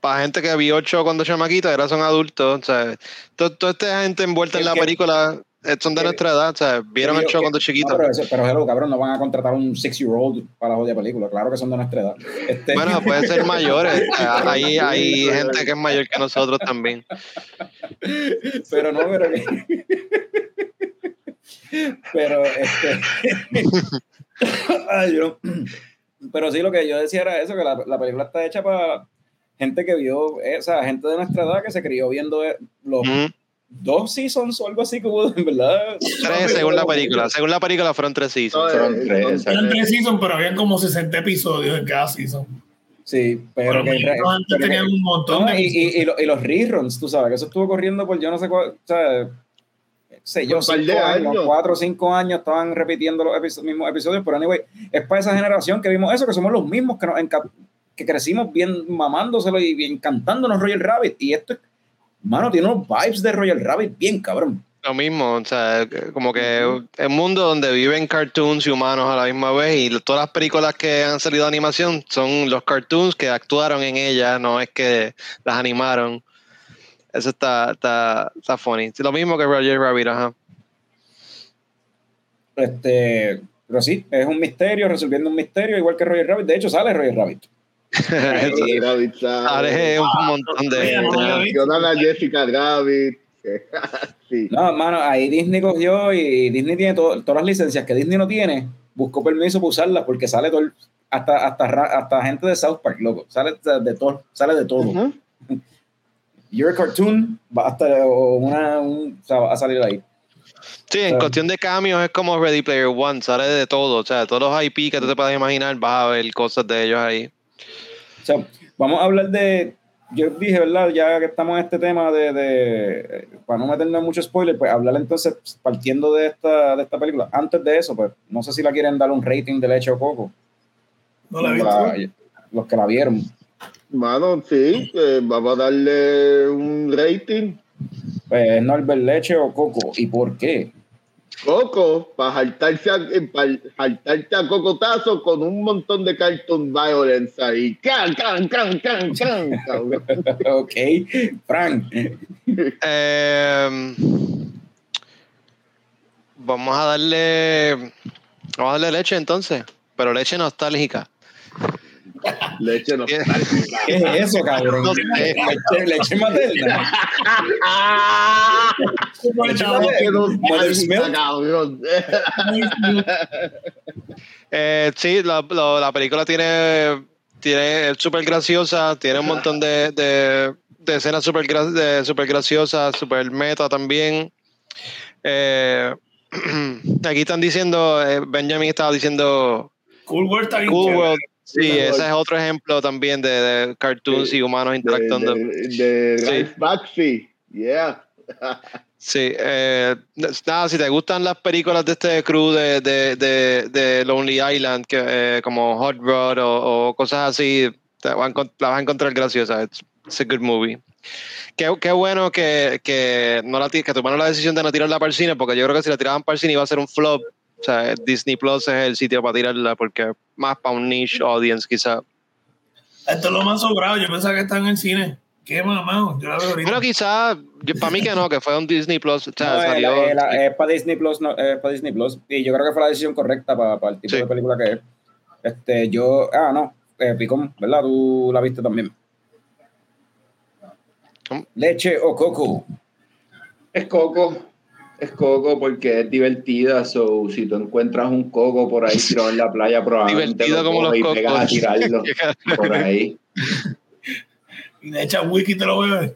para gente que vio ocho cuando chamaquita, ahora son adultos. O sea, to- toda esta gente envuelta en la que- película son de nuestra edad. O sea, vieron el show cuando No, chiquitos. pero, eso, pero hello, cabrón, no van a contratar un six-year-old para la jodida película. Claro que son de nuestra edad. Este, Bueno, *laughs* pueden ser mayores. Hay, hay gente que es mayor que nosotros también. pero no, pero pero este *laughs* Ay, yo- pero sí lo que yo decía era eso que la, la película está hecha para gente que vio eh, o sea gente de nuestra edad que se crió viendo eh, los. Dos seasons o algo así que hubo *laughs* en verdad Tres según la película. Según la película fueron tres seasons. Fueron eh, tres, tres seasons, pero habían como 60 episodios en cada season. sí pero Pero que, que antes pero que- tenían un montón No, de y, y, y, lo- y los reruns, tú sabes, que eso estuvo corriendo por yo no sé cuál, o sea, sé yo, cinco años, años. cuatro o cinco años estaban repitiendo los episo- mismos episodios, pero anyway, es para esa generación que vimos eso, que somos los mismos que, nos que crecimos bien mamándoselo y bien cantándonos Royal Rabbit, y esto, mano, tiene unos vibes de Royal Rabbit bien cabrón. Lo mismo, o sea, como que un mundo donde viven cartoons y humanos a la misma vez y todas las películas que han salido de animación son los cartoons que actuaron en ellas, no es que las animaron. Eso está, está, está funny. Lo mismo que Roger Rabbit, ajá. Este, pero sí, es un misterio, resolviendo un misterio, igual que Royal Rabbit, de hecho sale Royal Rabbit. Sale. un montón de... a Jessica Rabbit. *laughs* sí. No, mano, ahí Disney cogió y Disney tiene to- todas las licencias que Disney no tiene, buscó permiso para usarlas porque sale todo, el- hasta, hasta, hasta gente de South Park, loco, sale de todo, sale de todo. A cartoon, va una, un, o sea, va a salir ahí. Sí, en cuestión de cambios es como Ready Player One, sale de todo, o sea, todos los IP que tú te puedas imaginar, vas a ver cosas de ellos ahí. O sea, vamos a hablar de, yo dije, ¿verdad? Ya que estamos en este tema de, de para no meternos mucho spoiler, pues hablar entonces partiendo de esta, de esta película. Antes de eso, pues no sé si la quieren dar un rating de leche o coco. No la. La- los que la vieron. Mano, sí, eh, vamos a darle un rating. Pues es Norbert Leche o Coco. ¿Y por qué? Coco, para saltarse a, pa saltarte a cocotazo con un montón de cartoon violence ahí. ¡Can, can, can, can, can! *laughs* ok, Frank. Eh, vamos a darle. Vamos a darle leche entonces. Pero leche nostálgica. Leche no. ¿Qué? ¿Qué es eso, cabrón? No sé. Leche, leche materna. Leche materna. cabrón. *laughs* Eh, sí, la, la- la película tiene. tiene es súper graciosa. Tiene un montón de, de, de escenas súper super graciosas, súper meta también. Eh, *clears throat* aquí están diciendo. eh, Benjamin estaba diciendo. Cool World está bien Cool chévere. World. Sí, Cool ese es otro ejemplo también de, de cartoons Sí, y humanos interactuando. de, de Sí. Ralph Bakshi. Yeah. Sí, eh, nada, si te gustan las películas de este crew de, de, de, de Lonely Island, que, eh, como Hot Rod o, o cosas así, la vas a encontrar graciosa. It's, it's a good movie. Qué, qué bueno que, que, no la, que tomaron la decisión de no tirarla para el cine, porque yo creo que si la tiraban para el cine iba a ser un flop. O sea, Disney Plus es el sitio para tirarla, porque más para un niche audience, quizá. Esto es lo más sobrado. Yo pensaba que están en el cine. Qué mamado. Yo la veo ahorita. Bueno, quizá, para mí que no, que fue un Disney Plus. O sea, No, salió. es para Disney Plus, no, es para Disney Plus. Y yo creo que fue la decisión correcta para, para el tipo Sí. de película que es. Este, yo, ah, no, eh, Picón, ¿verdad? Tú la viste también. ¿Cómo? Leche o coco. Es coco, es coco porque es divertida. So, si tú encuentras un coco por ahí tirado en la playa, *laughs* probablemente Divertido lo como los pegas a tirarlo *laughs* por ahí. Y le echas wiki y te lo bebes.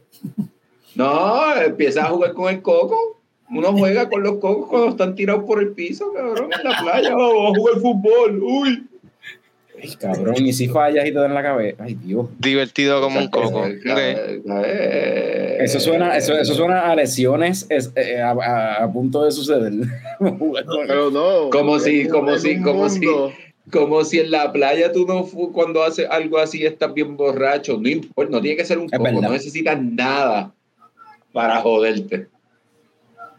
No, empiezas a jugar con el coco. Uno juega con los cocos cuando están tirados por el piso, cabrón, en la playa. *laughs* Vamos a jugar fútbol. Uy. Ay, cabrón, y si fallas y te da en la cabeza. Ay, Dios. Divertido como un coco. eh, Eso suena, eso, eso suena a lesiones es- eh, a, a- a punto de suceder. *laughs* Pero no. Como si- en- como si- como si- Como si en la playa tú no cuando haces algo así estás bien borracho. No importa, no tiene que ser un coco, verdad. no necesitas nada para joderte.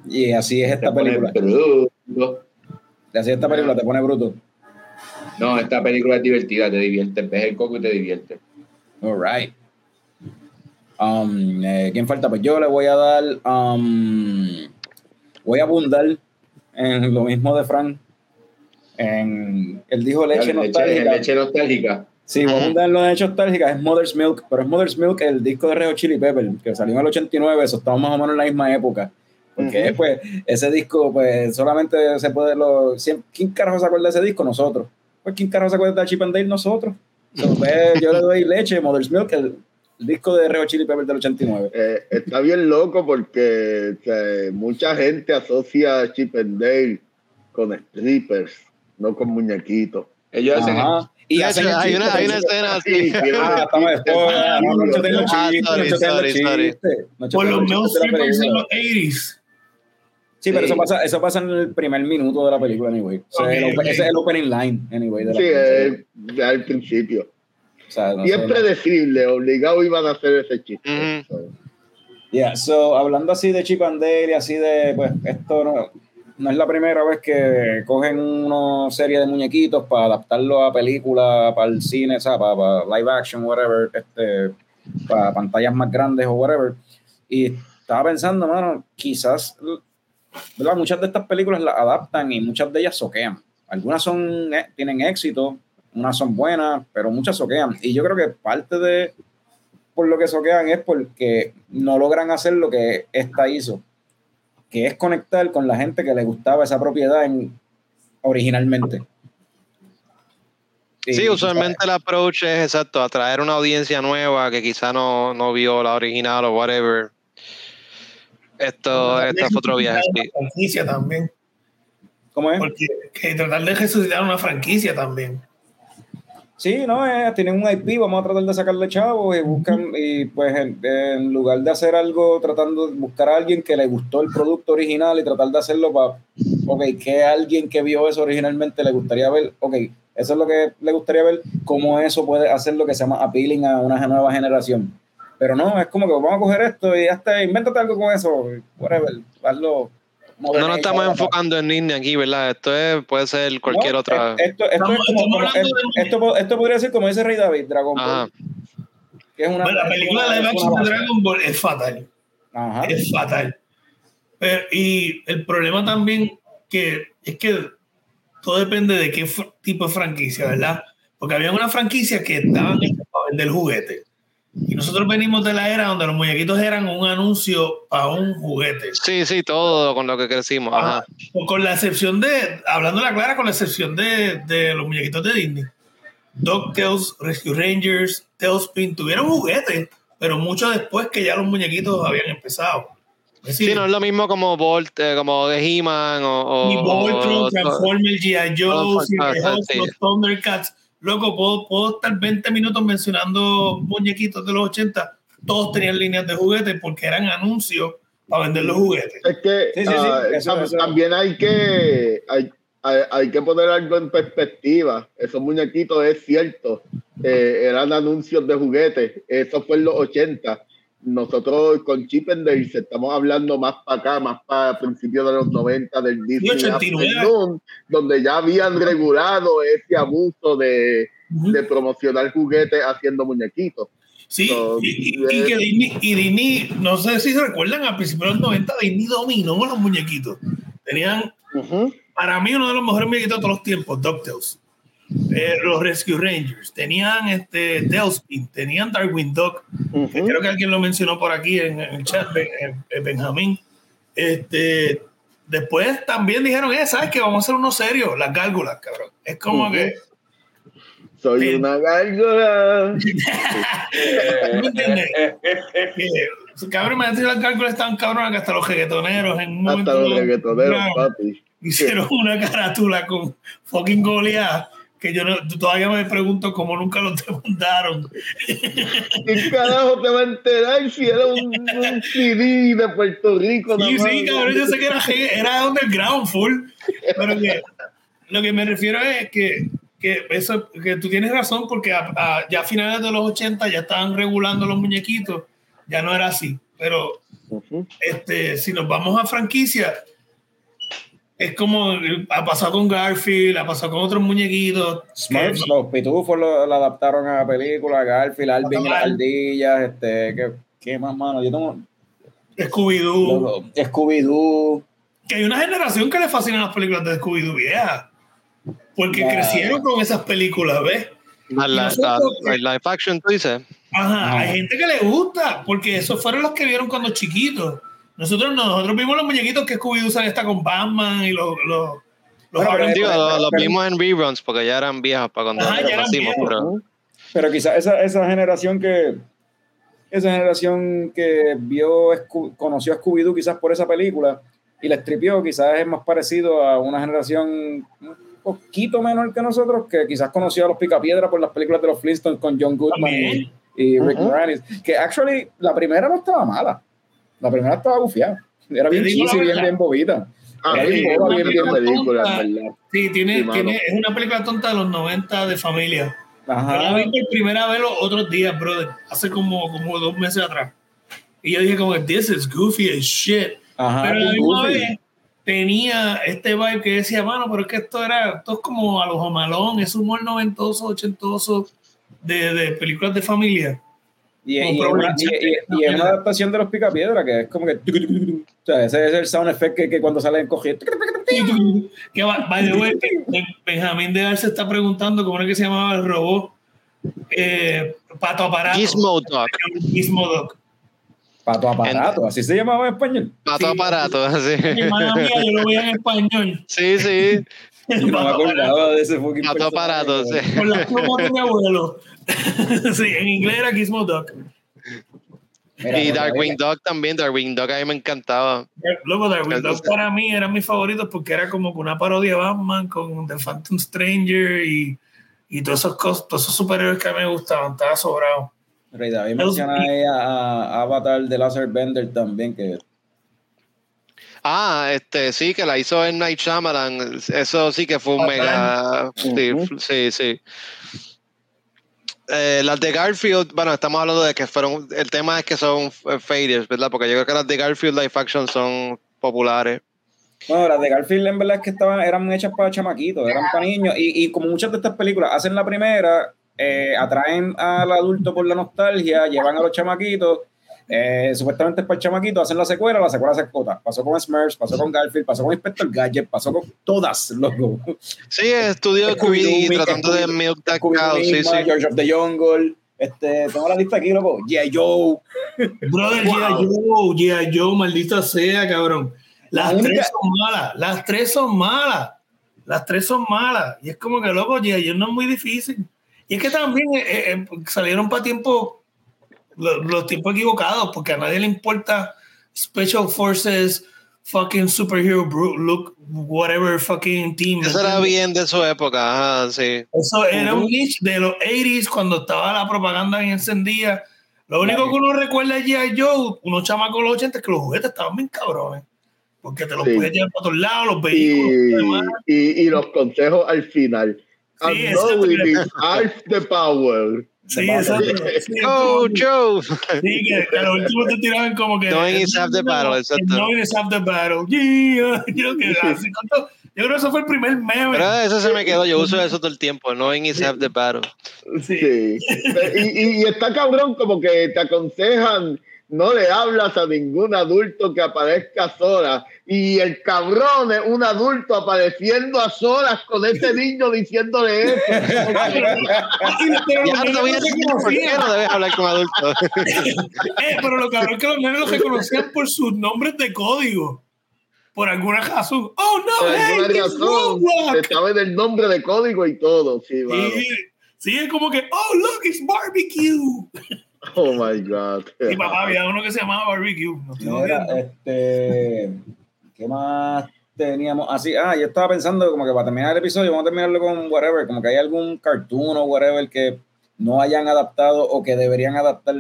y así es esta película. bruto. Así es esta película, te pone bruto. No, esta película es divertida, te diviertes. Ves el coco y te diviertes. All right. Um, eh, ¿Quién falta? Pues yo le voy a dar. um, voy a abundar en lo mismo de Frank. En, él dijo leche Leche, nostálgica. leche nostálgica. Sí, voy a abundar en lo de leche nostálgica. Es Mother's Milk, pero es Mother's Milk el disco de Red Hot Chili Pepper, que salió en el 89. Eso estamos más o menos en la misma época. Porque Ujú. pues, ese disco, pues solamente se puede. Lo, ¿Quién carajo se acuerda de ese disco? Nosotros. Pues, ¿quién carajo se acuerda de Chip and Dale? Nosotros. So, pues, yo le doy leche, Mother's Milk, el, el disco de Red Hot Chili Pepper del 89. Eh, está bien loco porque o sea, mucha gente asocia a Chip and Dale con strippers, no con muñequitos. Ellos hacen. Y hacen hecho, el hay una, hay una escena Sí, así. Por los male strippers en los 80s. Sí, pero eso pasa, eso pasa en el primer minuto de la película, anyway. O sea, Ok, el. Ese es el opening line, anyway. De la Sí, ya al principio. O sea, no Y es predecible, obligado iban a hacer ese chiste. Ujú. Yeah, so, hablando así de Chip and Dale y así de, pues, esto no, no es la primera vez que cogen una serie de muñequitos para adaptarlo a película, para el cine, o sea, para, para live action, whatever, este, para pantallas más grandes o whatever. Y estaba pensando, mano, quizás, ¿verdad? Muchas de estas películas las adaptan y muchas de ellas soquean. Algunas son, eh, tienen éxito, unas son buenas, pero muchas soquean. Y yo creo que parte de por lo que soquean es porque no logran hacer lo que esta hizo, que es conectar con la gente que le gustaba esa propiedad en, originalmente. Sí, Y, usualmente el approach es exacto, atraer una audiencia nueva que quizá no, no vio la original o whatever. Esto, este fue otro viaje, sí. Una franquicia también. ¿Cómo es? Porque que tratar de resucitar una franquicia también. Sí, no, eh, tienen un IP, vamos a tratar de sacarle chavos y buscan, y pues en, en lugar de hacer algo, tratando de buscar a alguien que le gustó el producto original y tratar de hacerlo para, ok, que alguien que vio eso originalmente le gustaría ver, ok, eso es lo que le gustaría ver, cómo eso puede hacer lo que se llama appealing a una nueva generación. Pero no, es como que vamos a coger esto y hasta invéntate algo con eso, whatever, hazlo. No nos estamos enfocando en Disney aquí, ¿verdad? Esto es, puede ser cualquier No, otra. Esto, esto, es Estamos- como- estamos como- hablando de- esto, po- esto podría ser como dice Rey David, Dragon Ball. Ajá. que es una, Bueno, la película de action de. Dragon Ball es fatal. Ajá. Es fatal. Pero, y el problema también que es que todo depende de qué tipo de franquicia, ¿verdad? Porque había una franquicia que estaban hechas para vender juguete. Y nosotros venimos de la era donde los muñequitos eran un anuncio para un juguete. Sí, sí, todo con lo que crecimos. Ajá. O Con la excepción de, hablando la clara, con la excepción de, de los muñequitos de Disney. DuckTales, Rescue Rangers, Tailspin tuvieron juguetes, pero mucho después que ya los muñequitos habían empezado. Es decir, Sí, no es lo mismo como Bolt, eh, como de He-Man o. o- ni Voltron, Transformers, G.I. Joe, los Thundercats. Loco, puedo, puedo estar 20 minutos mencionando muñequitos de los 80. Todos tenían líneas de juguetes porque eran anuncios para vender los juguetes. Es que Sí, sí, sí, ah, eso- tam- eso- también hay que hay, hay, hay que poner algo en perspectiva. Esos muñequitos es cierto, eh, eran anuncios de juguetes. Eso fue en los 80. Nosotros con Chip and Dale estamos hablando más para acá, más para principios de los 90 del Disney 89. Afternoon, donde ya habían regulado ese abuso de, de promocionar juguetes haciendo muñequitos. Sí, y, y- eh. y que Disney, y Disney, no sé si se recuerdan, a principios de los 90 Disney dominó los muñequitos. Tenían, para mí, uno de los mejores muñequitos de todos los tiempos, DuckTales. Eh, los Rescue Rangers, tenían este Tailspin, tenían Darwin Duck, que creo que alguien lo mencionó por aquí en, en el chat, Ben- eh, eh, Benjamín. Este, después también dijeron, eh, ¿sabes qué? Vamos a hacer uno serio, las gárgolas, cabrón. Es como Ujú. que, Soy Sí. una gárgola. *laughs* ¿tú me entiendes? Que, cabrón, me las gárgolas estaban cabronas que hasta los reggaetoneros en un Hasta los reggaetoneros, papi. hicieron una carátula con fucking Goliath que yo no, todavía me pregunto cómo nunca los *laughs* demandaron. ¿Qué carajo te va a enterar si era un, un CD de Puerto Rico? Sí, sí, cabrón, yo sé que era, era underground full, pero que lo que me refiero es que, que, eso, que tú tienes razón porque a- a- ya a finales de los 80 ya estaban regulando los muñequitos, ya no era así, pero Ujú. este, si nos vamos a franquicia, es como ha pasado con Garfield, ha pasado con otros muñequitos. Smurfs, los pitufos lo, lo adaptaron a la película, Garfield, Alvin y las ardillas, este, ¿qué, qué más, mano? Yo tengo Scooby-Doo. Scooby-Doo, Que hay una generación que le fascinan las películas de Scooby-Doo viejas. Porque crecieron con esas películas, ¿ves? La, la, la- la live action, tú dices. Ajá, Ah. hay gente que le gusta, porque esos fueron los que vieron cuando chiquitos. Nosotros no, nosotros vimos los muñequitos que Scooby-Doo sale está con Batman y los... los, los Bueno, pero- Harlem- Digo, pero- lo, lo pero- vimos en reruns porque ya eran viejas para cuando Ajá, eran nacimos. viejos. Pero, pero quizás esa, esa generación que esa generación que vio conoció a Scooby-Doo quizás por esa película y la estripió, quizás es más parecido a una generación un poquito menor que nosotros, que quizás conoció a los Picapiedra por las películas de los Flintstones con John Goodman y, También. y Rick Ujú. Moranis, que actually la primera no estaba mala, la primera estaba bufiada, era bien cheesy, bien, bien bobita. Ah, sí, bien boba, bien, película. Sí, tiene, Sí, tiene, es una película tonta de los 90 de familia. Yo la Ajá. vi por primera vez los otros días, brother, hace como, como dos meses atrás. Y yo dije como, this is goofy as shit. Ajá, pero la misma goofy. vez tenía este vibe que decía, mano, pero es que esto era, esto es como a los homalón, es humor noventoso, ochentoso de, de películas de familia. Y, es una, Problem y- y- y es una adaptación de los Picapiedra, que es como que. O sea, ese es el sound effect que, que cuando salen cogiendo. Que va- by the way, Ben- Benjamín de Arce está preguntando cómo era que se llamaba el robot. Eh, pato aparato. Gizmo Dog. Pato aparato, así se llamaba en español. Pato Sí. aparato, así. Mi hermana mía, yo lo veía en español. Sí, sí. Yo no me Pato aparato. acordaba de ese fucking Pato aparato, sí. Con las plumas de mi abuelo. *laughs* sí, en inglés era Gizmo Dog. Mira, Y Darkwing Dog también. Darkwing Dog a mí me encantaba. Luego Darwin Dog Entonces- para mí eran mis favoritos porque era como que una parodia de Batman con The Phantom Stranger y, y todos esos cos- todos esos superhéroes que a mí me gustaban, estaba sobrado. Rey David menciona ahí a, a Avatar de Laser Bender también, que Ah, este, sí, que la hizo en Night Shyamalan. Eso sí que fue un mega. Sí, sí. Eh, las de Garfield, bueno, estamos hablando de que fueron. El tema es que son eh, failures, ¿verdad? Porque yo creo que las de Garfield Life Action son populares. Bueno, las de Garfield en verdad es que estaban, eran hechas para chamaquitos, eran para niños. Y, y como muchas de estas películas hacen la primera, eh, atraen al adulto por la nostalgia, llevan a los chamaquitos. Eh, supuestamente es para el chamaquito, hacen la secuela, la secuela se explota. Pasó con Smurfs, pasó con Garfield, pasó con Inspector Gadget, pasó con todas, loco. Sí, estudio *laughs* Scooby-Doo, Scooby tratando de milk cow, sí, sí. George of the Jungle. Este, tengo la lista aquí, loco. G.I. Joe. Brother, Wow. G.I. Joe, G.I. Joe, maldita sea, cabrón. Las La única- tres son malas, las tres son malas, las tres son malas. Y es como que, loco, G.I. Joe no es muy difícil. Y es que también eh, eh, salieron para tiempo, lo- los tiempos equivocados, porque a nadie le importa Special Forces, fucking superhero, bru- look, whatever fucking team. Eso era bien de su época, ajá, sí. Eso era un niche de los 80s cuando estaba la propaganda bien encendida. Lo único que uno recuerda de G.I. Joe, unos chamacos de los 80, es que los juguetes estaban bien cabrones. Porque te los Sí. puedes llevar para todos lados, los vehículos. Y, y, y los consejos al final. Sí, is half the power. Sí, exacto. *laughs* Sí, como- Joe! sí, que, que a los últimos te tiraban como que. Knowing is half the battle, exacto. Knowing is half the battle. Yeah. *laughs* Yo, que así, *laughs* ¿cuánto? Yo creo que eso fue el primer meme. Pero eso se me quedó, yo uso eso todo el tiempo. Knowing is half the battle. Sí. Sí. y, y- y está cabrón como que te aconsejan, no le hablas a ningún adulto que aparezca sola. Y el cabrón es un adulto apareciendo a solas con ese niño diciéndole eso. Ya no voy a no se decir por qué conocían. no debes hablar con adultos. *laughs* Eh, pero lo cabrón es que los nenes los reconocían por sus nombres de código. Por alguna razón. Oh, no, Por hey, alguna razón, se sabe del nombre de código y todo. Sí. Sí, sí, es como que, oh, look, it's barbecue. *laughs* Oh my God. Y papá, había uno que se llamaba barbecue. Mira, este, ¿qué más teníamos así? Ah, yo estaba pensando como que para terminar el episodio, vamos a terminarlo con whatever, como que hay algún cartoon o whatever que no hayan adaptado o que deberían adaptar.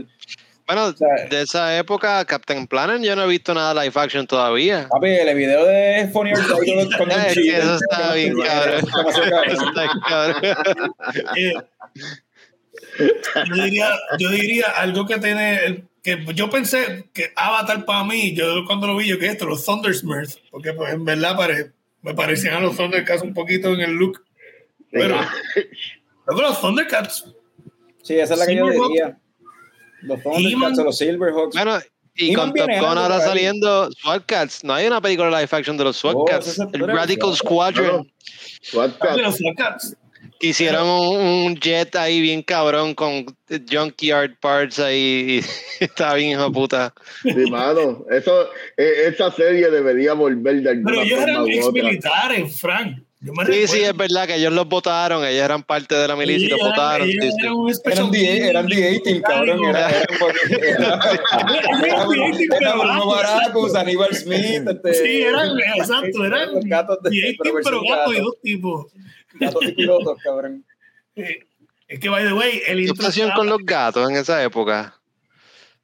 Bueno, sea- de esa época, Captain Planet, yo no he visto nada live action todavía. Papi, el video de Funny or con Cheadle, eso está bien *laughs* cabrón. cabrón. Está cabrón. *laughs* Yo, diría, yo diría algo que tiene. el- que yo pensé que Avatar para mí, yo cuando lo vi, yo que esto, los Thundersmurfs, porque pues en verdad pare- me parecían a los Thundercats un poquito en el look. Pero, luego los Thundercats, Sí, esa es la que yo diría. Los Thundercats o los Silverhawks. Bueno, y con Top Gun ahora saliendo SWAT Cats. No hay una película live action de los SWAT Oh, El Radical. Squadron. Thundercats. Que hicieron un, un jet ahí bien cabrón con junkyard parts ahí. y *laughs* Estaba bien hijo de puta. Sí, mano, eso, eh, esa serie debería volver de alguna Pero ellos forma eran ex militares, Frank. Yo me Sí, sí, recuerdo. es verdad que ellos los votaron. Ellos eran parte de la milicia y los eran- votaron. sí, sí. eran un special Eran D, eran team D-18, cabrón. Era, era, *laughs* un poquito- era, era, Bruno- era Bruno Baracus, Aníbal Smith. Este, Sí, eran, exacto, eran los gatos de D18, pero gatos y gato. dos tipos. Gatos y pilotos, cabrón. Es que, by the way, el ¿Qué intro. obsesión estaba- con los gatos en esa época?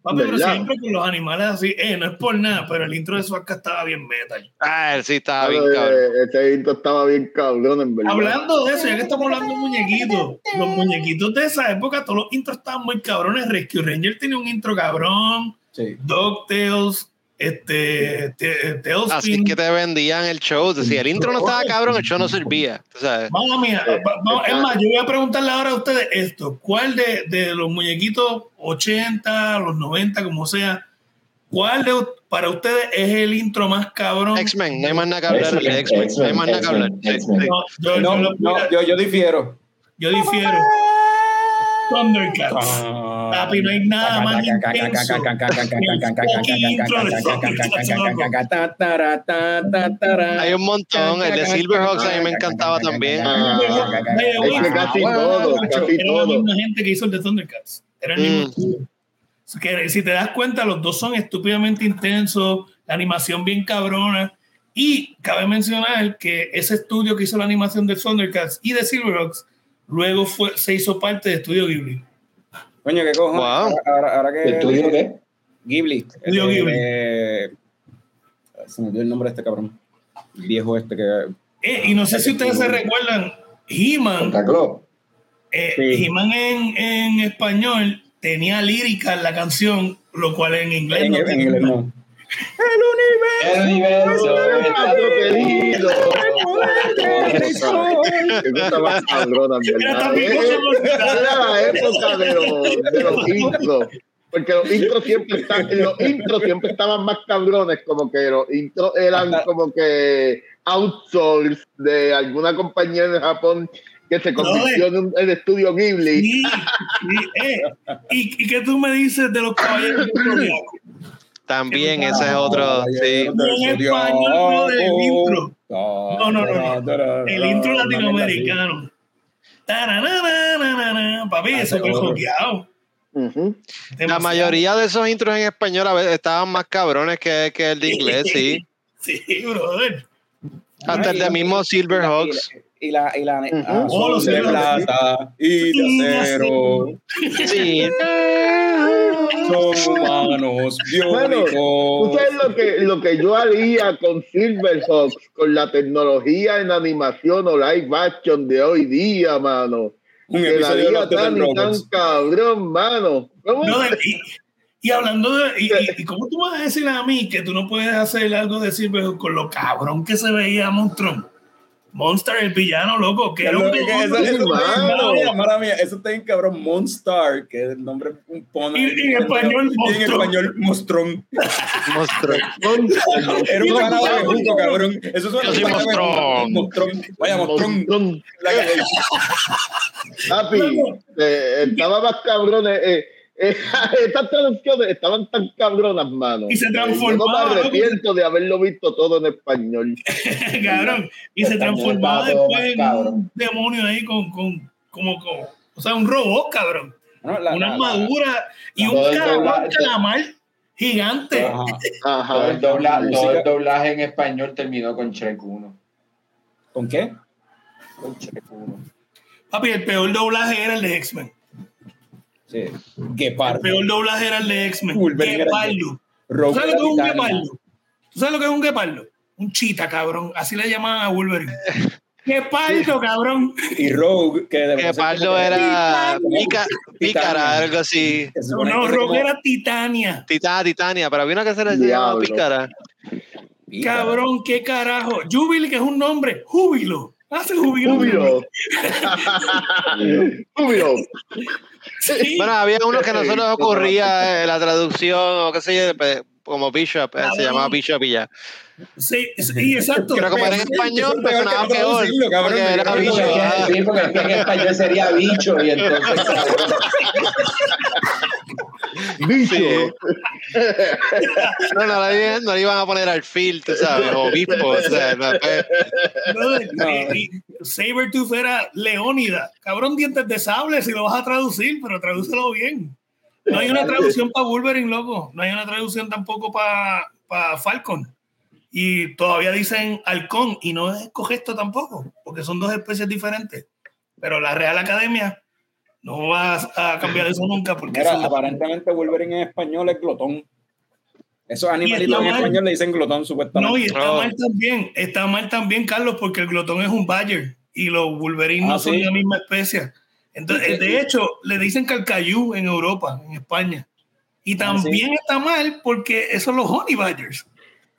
Papi, pero siempre con los animales así. Eh, no es por nada, pero el intro de Suaca estaba bien metal. Ah, él sí estaba bien cabrón. eh, ese intro estaba bien cabrón, en verdad. Hablando de eso, ya que estamos hablando de muñequitos, los muñequitos de esa época, todos los intros estaban muy cabrones. Rescue Ranger tenía un intro cabrón. Sí. DuckTales, este, te- Así Tailspin. que te vendían el show. Si el intro no estaba cabrón, el show no servía. sabes. Mamma mía, Eh, va- vamos, es está- más, yo voy a preguntarle ahora a ustedes esto. ¿Cuál de, de los muñequitos 80, los 90, como sea, cuál de, para ustedes es el intro más cabrón? X-Men, no hay más nada que hablar de X-Men. No hay más nada que hablar. No, yo, yo no, yo, yo difiero. yo difiero. Thundercats. Papi, no hay nada más intenso. Hay un montón. El de Silverhawks a mí me encantaba también. Ah, casi todo, casi Era la misma gente que hizo el de Thundercats. Era el mismo Mm. que si te das cuenta, los dos son estúpidamente intensos, la animación bien cabrona. Y cabe mencionar que ese estudio que hizo la animación de Thundercats y de Silverhawks, luego fue, se hizo parte de Estudio Ghibli. Coño, qué cojones. Wow. Ahora, ahora, ahora que. ¿Estudio qué? Ghibli. Estudio Eh, Ghibli. eh, se me dio el nombre de este cabrón. El viejo este que. Eh, y no sé si ustedes se recuerdan, He-Man, Santa Claus. eh, Sí. He-Man en, en español tenía lírica en la canción, lo cual en inglés En, no en tenía. inglés no. El universo. Querido. Eso Qué cosa más Era verdad. Eh, eh, Era la época de los, de los intros. Porque los intros siempre están, los intros siempre estaban más cabrones, como que los intros eran como que outsourced de alguna compañía en Japón que se convirtió en un en estudio Ghibli. Sí, sí, eh. ¿Y, ¿Y qué tú me dices de los caballeros? *laughs* También ese es otro. Sí. En español, no del intro. No, no, no, no. El intro latinoamericano. Papi, eso fue joqueado. La mayoría de esos intros en español a veces estaban más cabrones que, que el de inglés, sí. *laughs* Sí, brother. Hasta el de mismo Silverhawks. Y la, y la, Ujú. ah, Oh, los de Silverhawks. plata y de acero. Sí. Son humanos Bueno, ¿Tú biónicos. sabes lo que, lo que yo haría con Silverhawks, con la tecnología en animación o live action de hoy día, mano? Un Que la Dead tan y tan cabrón, mano. ¿Cómo? Brother, y, y hablando de. Y, cómo tú vas a decir a mí que tú no puedes hacer algo de Silverhawk con lo cabrón que se veía Monstrum? Monster, el villano, loco, que era un que eso- está en cabrón. Monstar, que es el nombre un pone. Y- y en español, Y en monstruo. español, monstrón. Monstruo. Era un pana de bejuco, cabrón. Eso suena de monstrón. Monstrón. Vaya, monstrón. Monstrón. La que- Papi, eh, estaba más cabrón. Eh, eh, *laughs* estas traducciones estaban tan cabronas, mano. Y se Eh, Yo no transformaba, me arrepiento de haberlo visto todo en español. *laughs* cabrón. Y se transformaba después en cabrón. un demonio ahí con, con como, como, o sea, un robot, cabrón. No, la- una armadura y un calamar, gigante. Ajá. *laughs* Todo Ajá. el, dobla- música. todo el doblaje en español terminó con Shrek 1. ¿Con qué? Con Shrek 1. Papi, el peor doblaje era el de X-Men. Sí. El Guepardo. peor doblaje era el de X-Men. Guepardo. ¿Tú sabes lo que es un Titania. guepardo? ¿Tú sabes lo que es un guepardo? Un chita, cabrón. Así le llamaban a Wolverine. Guepardo, cabrón. Y Rogue, que de Que Pardo era pica- pícara, algo así. No, no, Rogue como- era Titania. Tita, Titania, pero había una que se le llamaba. Pícara. Cabrón, qué carajo. Jubilee, que es un nombre. Júbilo. Hace júbilo. *laughs* Júbilo. Júbilo. Sí. Bueno, había uno que no se nos ocurría eh, la traducción o qué sé yo, como Bishop, eh, se llamaba Bishop y ya. Sí, sí, exacto. Pero como era en español, es pues sonaba peor. cabrón, Porque era bicho. ah. sí, porque en español sería bicho y entonces *laughs* Bicho. Sí. No, no, le, no le iban a poner al fil, tú sabes, o obispo. O sea, no, pues, No. Sabertooth era Leónida. Cabrón, dientes de sable si lo vas a traducir, pero tradúcelo bien. No hay una traducción para Wolverine, loco. No hay una traducción tampoco para Falcon. Y todavía dicen halcón y no es cogesto tampoco, porque son dos especies diferentes. Pero la Real Academia no va a cambiar eso nunca porque Mira, eso- aparentemente Wolverine en español es glotón. Esos animalitos en mal. español le dicen glotón, supuestamente. No, y está Oh. mal también, está mal también, Carlos, porque el glotón es un Badger y los Wolverines Ah, no son sí. la misma especie. Entonces, Sí, sí, de hecho, le dicen calcayú en Europa, en España. Y Ah, también está mal porque esos son los Honey Badgers.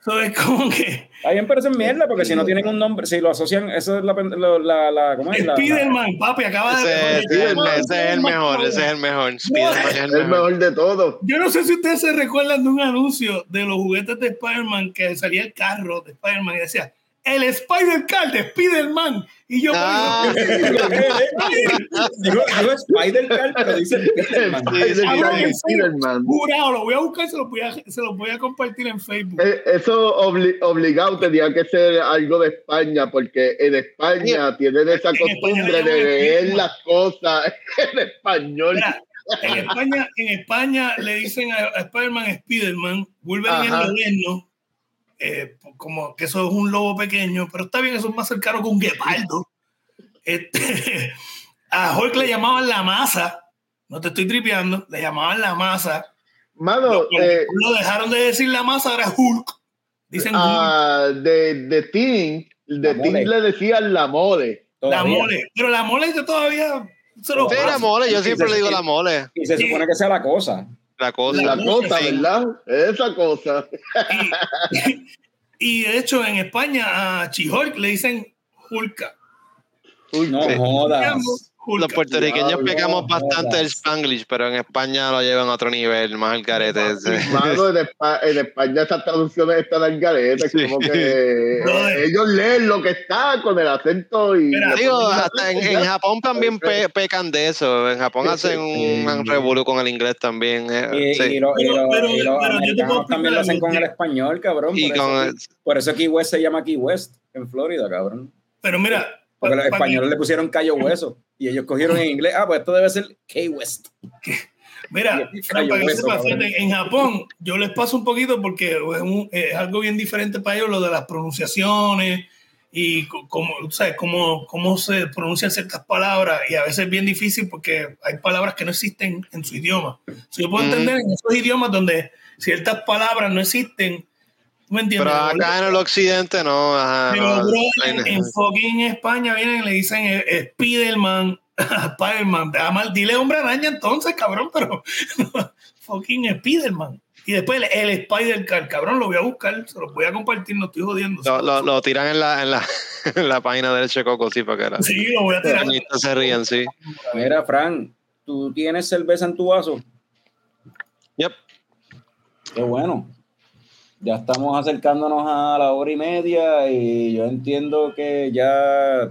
*laughs* So, es como que eso es mierda, porque si no tienen un nombre, si lo asocian, eso es la, la, la, la- ¿cómo es? La- la- Spiderman, papi, acaba de ese, ese es el, Spiderman, ese es el mejor, ese es el mejor. Spiderman es el mejor de todos. Yo no sé si ustedes se recuerdan de un anuncio de los juguetes de Spider-Man que salía el carro de Spider-Man y decía el Spider-Car de Spider-Man. Y yo, Ah. *laughs* Digo, digo Spider-Man, pero dice Spiderman. Spider-Man y sí. Jurado, lo voy a buscar, se lo voy a, se los voy a compartir en Facebook. Eh, Eso obli- obligado tenía que ser algo de España, porque en España tienen esa En España costumbre de leer Spiderman. las cosas *laughs* en español. Mira, en España, en España le dicen a, Spider-Man Spider-Man, Wolverine Ajá. es moderno, eh, como que eso es un lobo pequeño, pero está bien, eso es más cercano que un guepardo. Este, *laughs* a Hulk le llamaban la masa, no te estoy tripeando, le llamaban la masa. Mano, eh, Lo dejaron de decir la masa, ahora Hulk. Dicen Hulk, ah, de, de Teen, de La mole. le decían la mole. la Todavía. mole, pero la mole yo todavía se lo Sí, la mole, yo siempre le digo la mole, Y se supone que sea la cosa. La cosa. La La cosa, sí. ¿verdad? Esa cosa. Y, *laughs* y de hecho, en España a Chihulk le dicen Hulka. Uy, No Sí. jodas. Los puertorriqueños pegamos bastante el Spanglish, pero en España lo llevan a otro nivel, más el carete. ese. *laughs* Mano, en, Espa- en España esas traducciones están al garete, Sí. como que *laughs* Brother. ellos leen lo que está con el acento y... Mira, le Digo, hasta en, en. Japón también pe- pecan de eso. En Japón hacen un revolú con el inglés también. eh, Y, sí. y los, y Pero- los- pero- y los pero americanos también lo hacen con el español, cabrón. Y por, con eso, por eso Key West se llama Key West en Florida, cabrón. Pero mira, Porque los pa- españoles le pusieron Cayo Hueso y ellos cogieron en inglés, ah, pues esto debe ser Key West. *laughs* mira, para que fíjate, en Japón yo les paso un poquito porque es, un- es algo bien diferente para ellos lo de las pronunciaciones y cómo, ¿sabes? Cómo, cómo se pronuncian ciertas palabras y a veces es bien difícil porque hay palabras que no existen en su idioma. So, yo puedo entender en esos idiomas donde ciertas palabras no existen, ¿tú me entiendes? Pero acá en el occidente no. ajá, Pero, no, bro, hay- en, en fucking España vienen y le dicen eh, Spiderman, *laughs* Spiderman. Ah, dile hombre araña entonces, cabrón, pero *laughs* fucking Spiderman. Y después el, el Spider-Car, cabrón, lo voy a buscar, se lo voy a compartir, no estoy jodiendo. lo, lo- lo tiran en la, en la, *laughs* en la página del Checoco, sí, para que la- Sí, lo voy a tirar. los se ríen, sí. Mira, Fran, ¿tú tienes cerveza en tu vaso? Yep. Qué bueno. Ya estamos acercándonos a la hora y media y yo entiendo que ya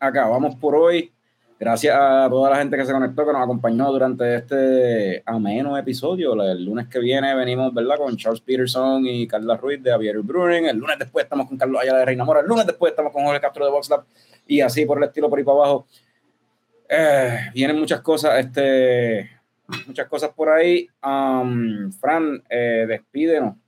acabamos por hoy. Gracias a toda la gente que se conectó, que nos acompañó durante este ameno episodio. El lunes que viene venimos, ¿verdad? Con Charles Peterson y Carla Ruiz de Aviary Brewing. El lunes después estamos con Carlos Ayala de Reina Mora. El lunes después estamos con Jorge Castro de VoxLab. Y así por el estilo, por ahí para abajo. Eh, vienen muchas cosas. Este, muchas cosas por ahí. Um, Fran, eh, despídenos.